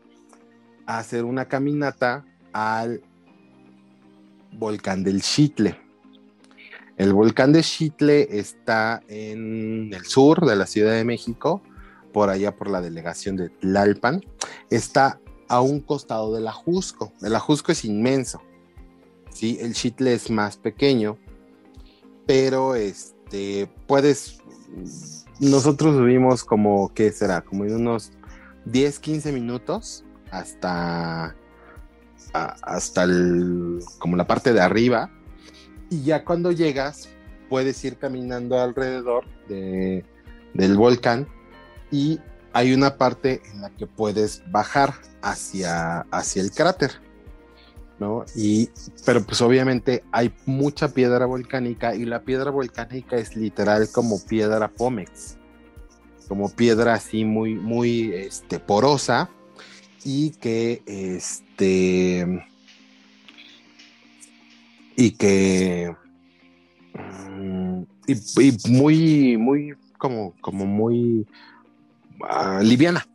[SPEAKER 2] a hacer una caminata al volcán del Chitle. El volcán de Chitle está en el sur de la Ciudad de México, por allá por la delegación de Tlalpan. Está a un costado del Ajusco. El Ajusco es inmenso. ¿sí? El Chitle es más pequeño, pero este, puedes. Nosotros subimos como, ¿qué será? Como en unos 10, 15 minutos hasta, hasta el, como la parte de arriba y ya cuando llegas, puedes ir caminando alrededor de- del volcán y hay una parte en la que puedes bajar hacia, hacia el cráter, ¿no? Y, pero pues obviamente hay mucha piedra volcánica y la piedra volcánica es literal como piedra pómex, como piedra así muy, muy este, porosa y que este y que mm, y, y muy muy como como muy ah, liviana.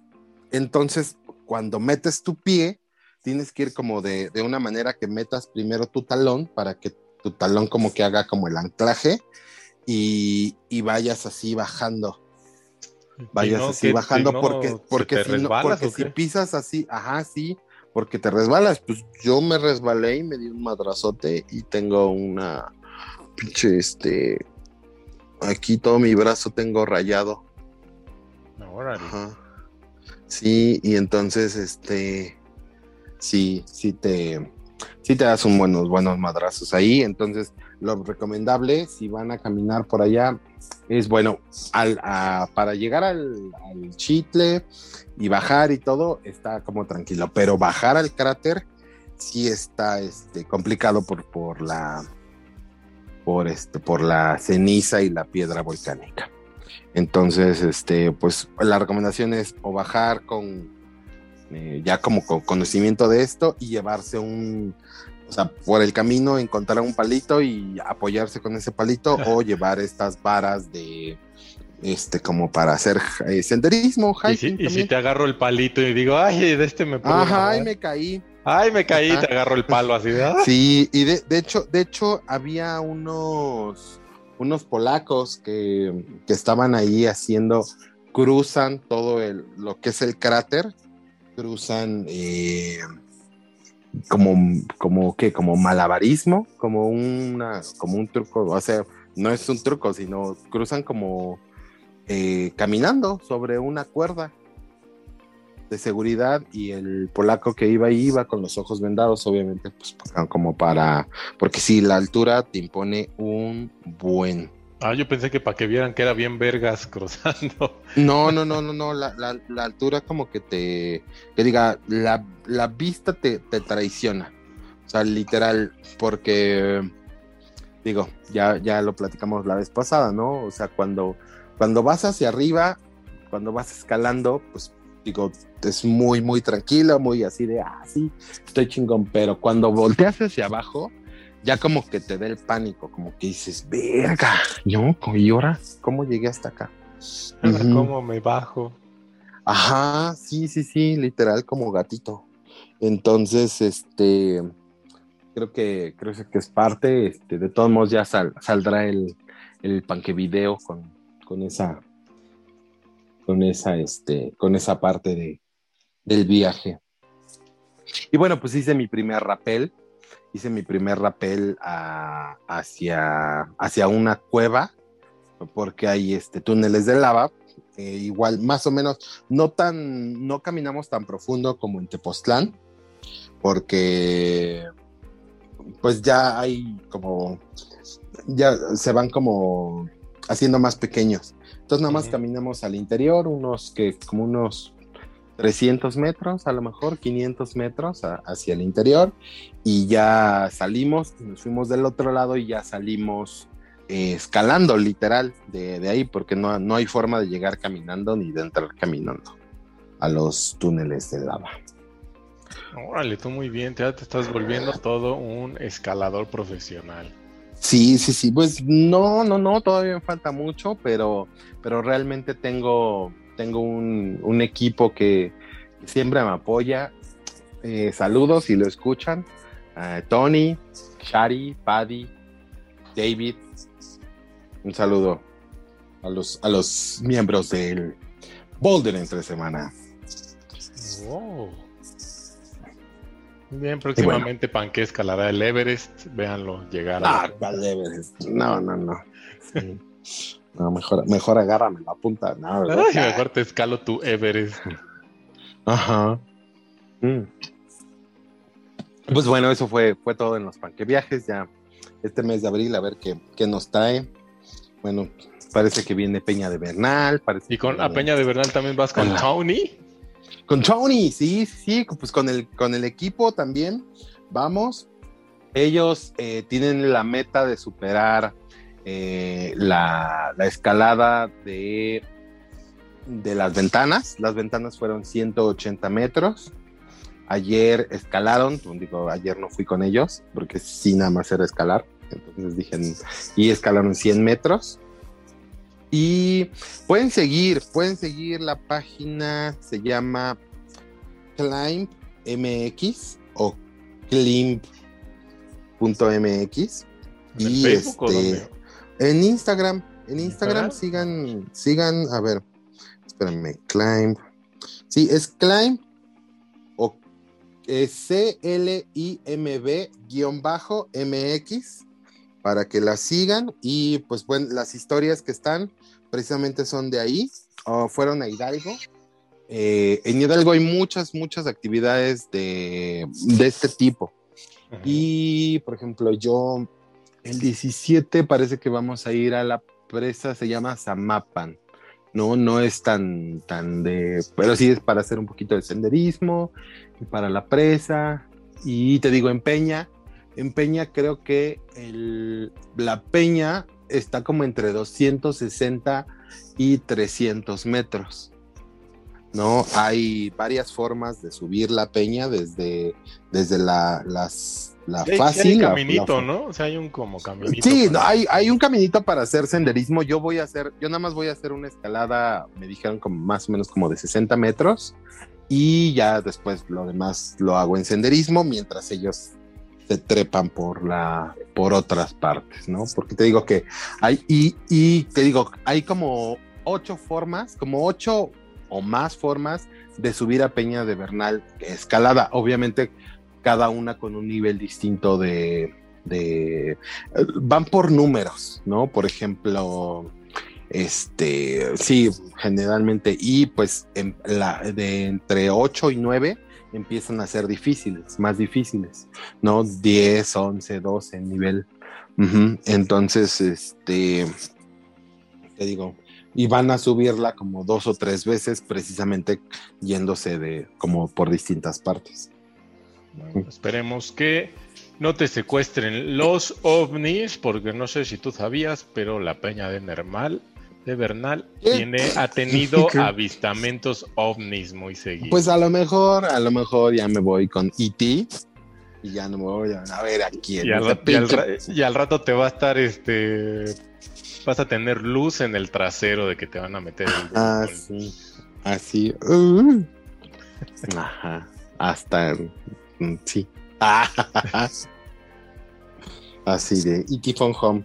[SPEAKER 2] Entonces cuando metes tu pie tienes que ir como de, de una manera que metas primero tu talón para que tu talón como que haga como el anclaje y, y vayas así bajando. Vayas
[SPEAKER 4] no,
[SPEAKER 2] así
[SPEAKER 4] que-
[SPEAKER 2] bajando
[SPEAKER 4] no
[SPEAKER 2] porque porque si no- porque
[SPEAKER 4] ¿o
[SPEAKER 2] si pisas así ajá sí porque te resbalas pues yo me resbalé y me di un madrazote y tengo una pinche este aquí todo mi brazo tengo rayado
[SPEAKER 4] Órale.
[SPEAKER 2] Ajá. Sí, y entonces, este, sí, sí te, sí te das un buenos, buenos madrazos ahí. Entonces, lo recomendable, si van a caminar por allá, es bueno, para llegar al, al chitle y bajar y todo, está como tranquilo, pero bajar al cráter sí está, este, complicado por, por la, por este, por la ceniza y la piedra volcánica. Entonces, este, pues la recomendación es o bajar con eh, ya como con conocimiento de esto y llevarse un, o sea, por el camino encontrar un palito y apoyarse con ese palito o llevar estas varas de, este, como para hacer eh, senderismo,
[SPEAKER 4] Y si,
[SPEAKER 2] hiking
[SPEAKER 4] y si te agarro el palito y digo, ay, de este me puedo.
[SPEAKER 2] Ajá, y
[SPEAKER 4] enamorar".
[SPEAKER 2] me caí.
[SPEAKER 4] Ay, me caí,
[SPEAKER 2] Ajá.
[SPEAKER 4] te agarro el palo así, ¿verdad?
[SPEAKER 2] Sí, y de, de hecho, de hecho, había unos, unos polacos que, que estaban ahí haciendo, cruzan todo el, lo que es el cráter, cruzan eh, como, como que, como malabarismo, como una, como un truco, o sea, no es un truco, sino cruzan como eh, caminando sobre una cuerda de seguridad y el polaco que iba iba con los ojos vendados, obviamente, pues como para, porque sí, la altura te impone un buen.
[SPEAKER 4] Ah, yo pensé que para que vieran que era bien vergas cruzando.
[SPEAKER 2] No, no, no, no, no, la, la- la altura como que te, que diga, la, la vista te, te traiciona, o sea, literal, porque, digo, ya, ya lo platicamos la vez pasada, ¿no? O sea, cuando, cuando vas hacia arriba, cuando vas escalando, pues digo, es muy, muy tranquilo, muy así de, ah, sí, estoy chingón, pero cuando volteas hacia abajo, ya como que te da el pánico, como que dices, verga, yo, ¿y ahora cómo llegué hasta acá?
[SPEAKER 4] Ahora. ¿Cómo me bajo?
[SPEAKER 2] Ajá, sí, sí, sí, literal como gatito. Entonces, este, creo que, creo que es parte, este, de todos modos ya sal- saldrá el, el panque video con, con esa, con esa, este, con esa parte de, del viaje. Y bueno, pues hice mi primer rappel, hice mi primer rappel a- hacia, hacia una cueva, porque hay este, túneles de lava, eh, igual, más o menos, no tan, no caminamos tan profundo como en Tepoztlán, porque pues ya hay como, ya se van como haciendo más pequeños. Entonces nada más caminamos al interior, unos que, como unos 300 metros, a lo mejor 500 metros a- hacia el interior, y ya salimos, nos fuimos del otro lado y ya salimos eh, escalando literal de, de ahí, porque no, no hay forma de llegar caminando ni de entrar caminando a los túneles de lava.
[SPEAKER 4] Órale, tú muy bien, ya te estás volviendo todo un escalador profesional.
[SPEAKER 2] Sí, sí, sí, pues no, no, no, todavía me falta mucho, pero, pero realmente tengo, tengo un, un equipo que siempre me apoya. Eh, saludos si lo escuchan. Eh, Tony, Shari, Paddy, David. Un saludo a los, a los miembros del Boulder entre semana.
[SPEAKER 4] Wow. Bien, próximamente Panque escalará el Everest. Véanlo llegar.
[SPEAKER 2] Ah, ¿cuál Everest? No, no, no. Sí. No, mejor, mejor agárrame la punta. No, ¿verdad?
[SPEAKER 4] Ay, mejor te escalo tu Everest.
[SPEAKER 2] Ajá. Mm. Pues bueno, eso fue, fue todo en los panque viajes. Ya este mes de abril, a ver qué, qué nos trae. Bueno, parece que viene Peña de Bernal. Parece
[SPEAKER 4] ¿Y con
[SPEAKER 2] que
[SPEAKER 4] a
[SPEAKER 2] viene-
[SPEAKER 4] Peña de Bernal también vas con
[SPEAKER 2] Hola.
[SPEAKER 4] Tony?
[SPEAKER 2] Con Tony, sí, sí, sí, pues con el, con el equipo también. Vamos. Ellos eh, tienen la meta de superar eh, la, la escalada de, de las ventanas. Las ventanas fueron 180 metros. Ayer escalaron, digo, ayer no fui con ellos, porque sí nada más era escalar. Entonces dije, y escalaron 100 metros. Y pueden seguir, pueden seguir la página, se llama Climb MX o Climb.mx.
[SPEAKER 4] ¿En
[SPEAKER 2] Y
[SPEAKER 4] Facebook o
[SPEAKER 2] este,
[SPEAKER 4] dónde?
[SPEAKER 2] En Instagram, en Instagram
[SPEAKER 4] Instagram?
[SPEAKER 2] sigan, sigan, a ver, espérenme, Climb. Sí, es Climb o eh, C-L-I-M-B guion bajo MX para que la sigan y pues bueno, las historias que están precisamente son de ahí, o fueron a Hidalgo. Eh, en Hidalgo hay muchas, muchas actividades de, de este tipo. Y, por ejemplo, yo el 17 parece que vamos a ir a la presa, se llama Zamapan. No, no es tan, tan de, pero sí es para hacer un poquito de senderismo, para la presa. Y te digo, en Peña, en Peña creo que el- la Peña está como entre 260 y 300 metros. ¿no? Hay varias formas de subir la peña desde, desde la, las, la
[SPEAKER 4] Sí, sí
[SPEAKER 2] fácil.
[SPEAKER 4] hay un
[SPEAKER 2] la-
[SPEAKER 4] caminito,
[SPEAKER 2] la-
[SPEAKER 4] ¿no? O sea, hay un como caminito.
[SPEAKER 2] Sí,
[SPEAKER 4] para-
[SPEAKER 2] no, hay, hay un caminito para hacer senderismo. Yo voy a hacer, yo nada más voy a hacer una escalada, me dijeron como más o menos como de 60 metros. Y ya después lo demás lo hago en senderismo mientras ellos se trepan por la por otras partes, ¿no? Porque te digo que hay y, y te digo, hay como ocho formas, como ocho o más formas de subir a Peña de Bernal escalada, obviamente cada una con un nivel distinto de, van por números, ¿no? Por ejemplo, este, sí, generalmente, y pues de entre 8 y 9 empiezan a ser difíciles, más difíciles, ¿no? 10, 11, 12 en nivel. Entonces, este, te digo, y van a subirla como dos o tres veces, precisamente yéndose de como por distintas partes.
[SPEAKER 4] Esperemos que no te secuestren los ovnis, porque no sé si tú sabías, pero la peña de Nermal, de Bernal, tiene, ha tenido avistamientos ovnis muy seguidos.
[SPEAKER 2] Pues a lo mejor, a lo mejor ya me voy con E.T. y ya no me voy a, a ver
[SPEAKER 4] y, al, ra- y al ra- y al rato te va a estar este. Vas a tener luz en el trasero de que te van a meter el
[SPEAKER 2] Ah, sí. Así. uh. Ajá. Hasta. mm, Sí. Así de. Phone Home.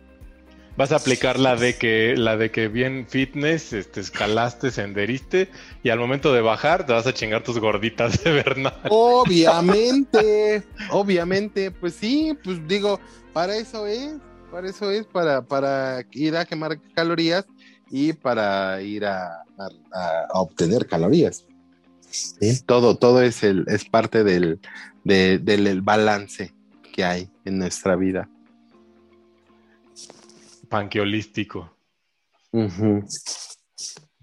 [SPEAKER 4] Vas a aplicar la de que la de que bien fitness, este, escalaste, senderiste y al momento de bajar te vas a chingar tus gorditas de Bernal.
[SPEAKER 2] Obviamente, obviamente, pues sí, pues digo, para eso es, para eso es, para, para ir a quemar calorías y para ir a, a- a obtener calorías. Sí, Todo, todo es el, es parte del, de- del el balance que hay en nuestra vida.
[SPEAKER 4] Panqueolístico.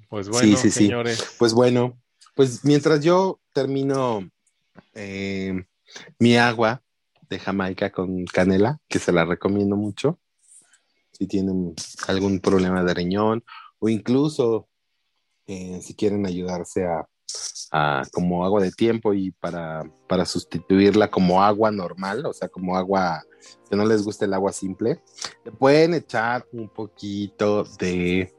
[SPEAKER 4] Pues bueno,
[SPEAKER 2] sí, sí, sí.
[SPEAKER 4] señores.
[SPEAKER 2] Pues bueno, pues mientras yo termino eh, mi agua de Jamaica con canela, que se la recomiendo mucho, si tienen algún problema de riñón o incluso eh, si quieren ayudarse a, a como agua de tiempo y para, para sustituirla como agua normal, o sea, como agua que no les guste el agua simple, le pueden echar un poquito de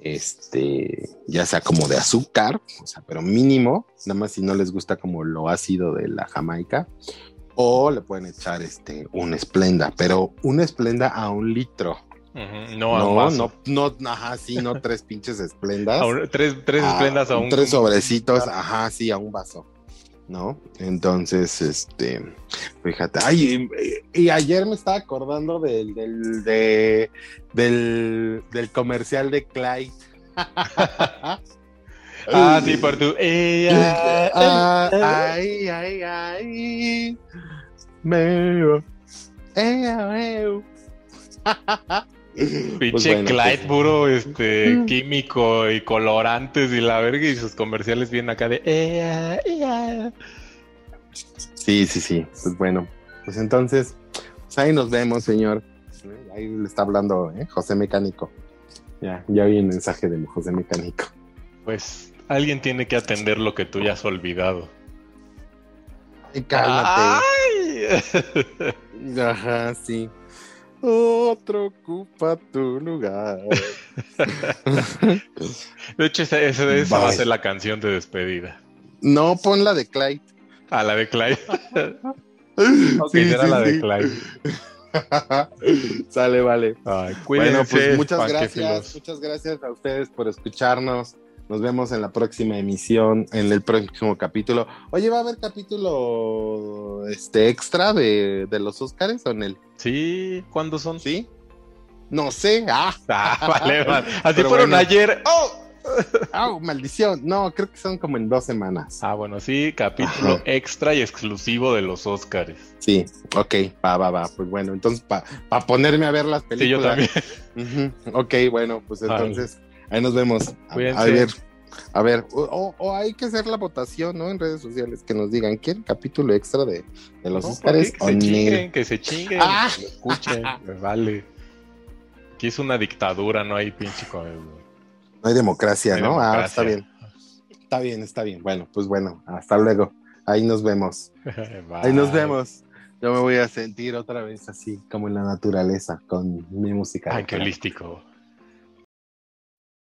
[SPEAKER 2] este, ya sea como de azúcar, o sea, pero mínimo, nada más si no les gusta como lo ácido de la Jamaica, o le pueden echar este, un esplenda, pero un esplenda a un litro.
[SPEAKER 4] No,
[SPEAKER 2] No, no, no, ajá, sí, no tres pinches esplendas.
[SPEAKER 4] Un- tres tres
[SPEAKER 2] Ah,
[SPEAKER 4] esplendas a un
[SPEAKER 2] Tres sobrecitos, ajá, sí, a un vaso. ¿No? Entonces, este, fíjate, ay, y, y ayer me estaba acordando del, del, de- del, del comercial de Clyde.
[SPEAKER 4] Ah, sí, por tu. Ella.
[SPEAKER 2] Ah, ay, ay, ay. Meo. Ea, meo.
[SPEAKER 4] Pinche
[SPEAKER 2] Pues bueno,
[SPEAKER 4] Clyde,
[SPEAKER 2] pues-
[SPEAKER 4] puro este, químico y colorantes y la verga, y sus comerciales vienen acá de. "Ea, ea".
[SPEAKER 2] Sí, sí, sí. Pues bueno, pues entonces, pues ahí nos vemos, señor. Ahí le está hablando ¿eh? José Mecánico. Ya, ya vi el mensaje de José Mecánico.
[SPEAKER 4] Pues alguien tiene que atender lo que tú ya has olvidado.
[SPEAKER 2] Ay, cálmate.
[SPEAKER 4] Ay.
[SPEAKER 2] Ajá, sí. Otro ocupa tu lugar.
[SPEAKER 4] De hecho, esa, esa- esa va a ser la canción de despedida.
[SPEAKER 2] No, pon la de Clyde.
[SPEAKER 4] A la de Clyde. ok,
[SPEAKER 2] Sí,
[SPEAKER 4] será
[SPEAKER 2] sí,
[SPEAKER 4] la de
[SPEAKER 2] sí.
[SPEAKER 4] Clyde.
[SPEAKER 2] Sale, vale.
[SPEAKER 4] Ay,
[SPEAKER 2] Bueno, pues
[SPEAKER 4] cuídense,
[SPEAKER 2] muchas
[SPEAKER 4] panquefilos.
[SPEAKER 2] gracias, muchas gracias a ustedes por escucharnos. Nos vemos en la próxima emisión, en el próximo capítulo. Oye, ¿va a haber capítulo este extra de, de los Óscares o en el?
[SPEAKER 4] Sí, ¿cuándo son?
[SPEAKER 2] ¿Sí? No sé. Ah,
[SPEAKER 4] Ah, vale, vale. Así
[SPEAKER 2] Pero
[SPEAKER 4] fueron
[SPEAKER 2] bueno.
[SPEAKER 4] ayer. ¡Oh!
[SPEAKER 2] ¡Au, Ah, maldición! No, creo que son como en dos semanas.
[SPEAKER 4] Ah, bueno, sí, capítulo
[SPEAKER 2] Ajá.
[SPEAKER 4] extra y exclusivo de los Óscares.
[SPEAKER 2] Sí, ok, va, va, va. Pues bueno, entonces para ponerme a ver las
[SPEAKER 4] Sí, yo
[SPEAKER 2] películas.
[SPEAKER 4] también.
[SPEAKER 2] Ujú, Ok, bueno, pues
[SPEAKER 4] Vale.
[SPEAKER 2] Ahí nos vemos. A,
[SPEAKER 4] Cuídense.
[SPEAKER 2] a ver, a ver, o, hay que hacer la votación, ¿no? En redes sociales que nos digan quién capítulo extra de, de los
[SPEAKER 4] No, que se chinguen, que se chinguen,
[SPEAKER 2] Ah.
[SPEAKER 4] que lo escuchen, vale. Aquí es una dictadura, no hay pinche con
[SPEAKER 2] No hay democracia,
[SPEAKER 4] No.
[SPEAKER 2] Ah, está bien. Está bien, está bien. Bueno, pues bueno, hasta luego. Ahí nos vemos. Ahí nos vemos. Yo me voy a sentir otra vez así como en la naturaleza con mi música.
[SPEAKER 4] Ay,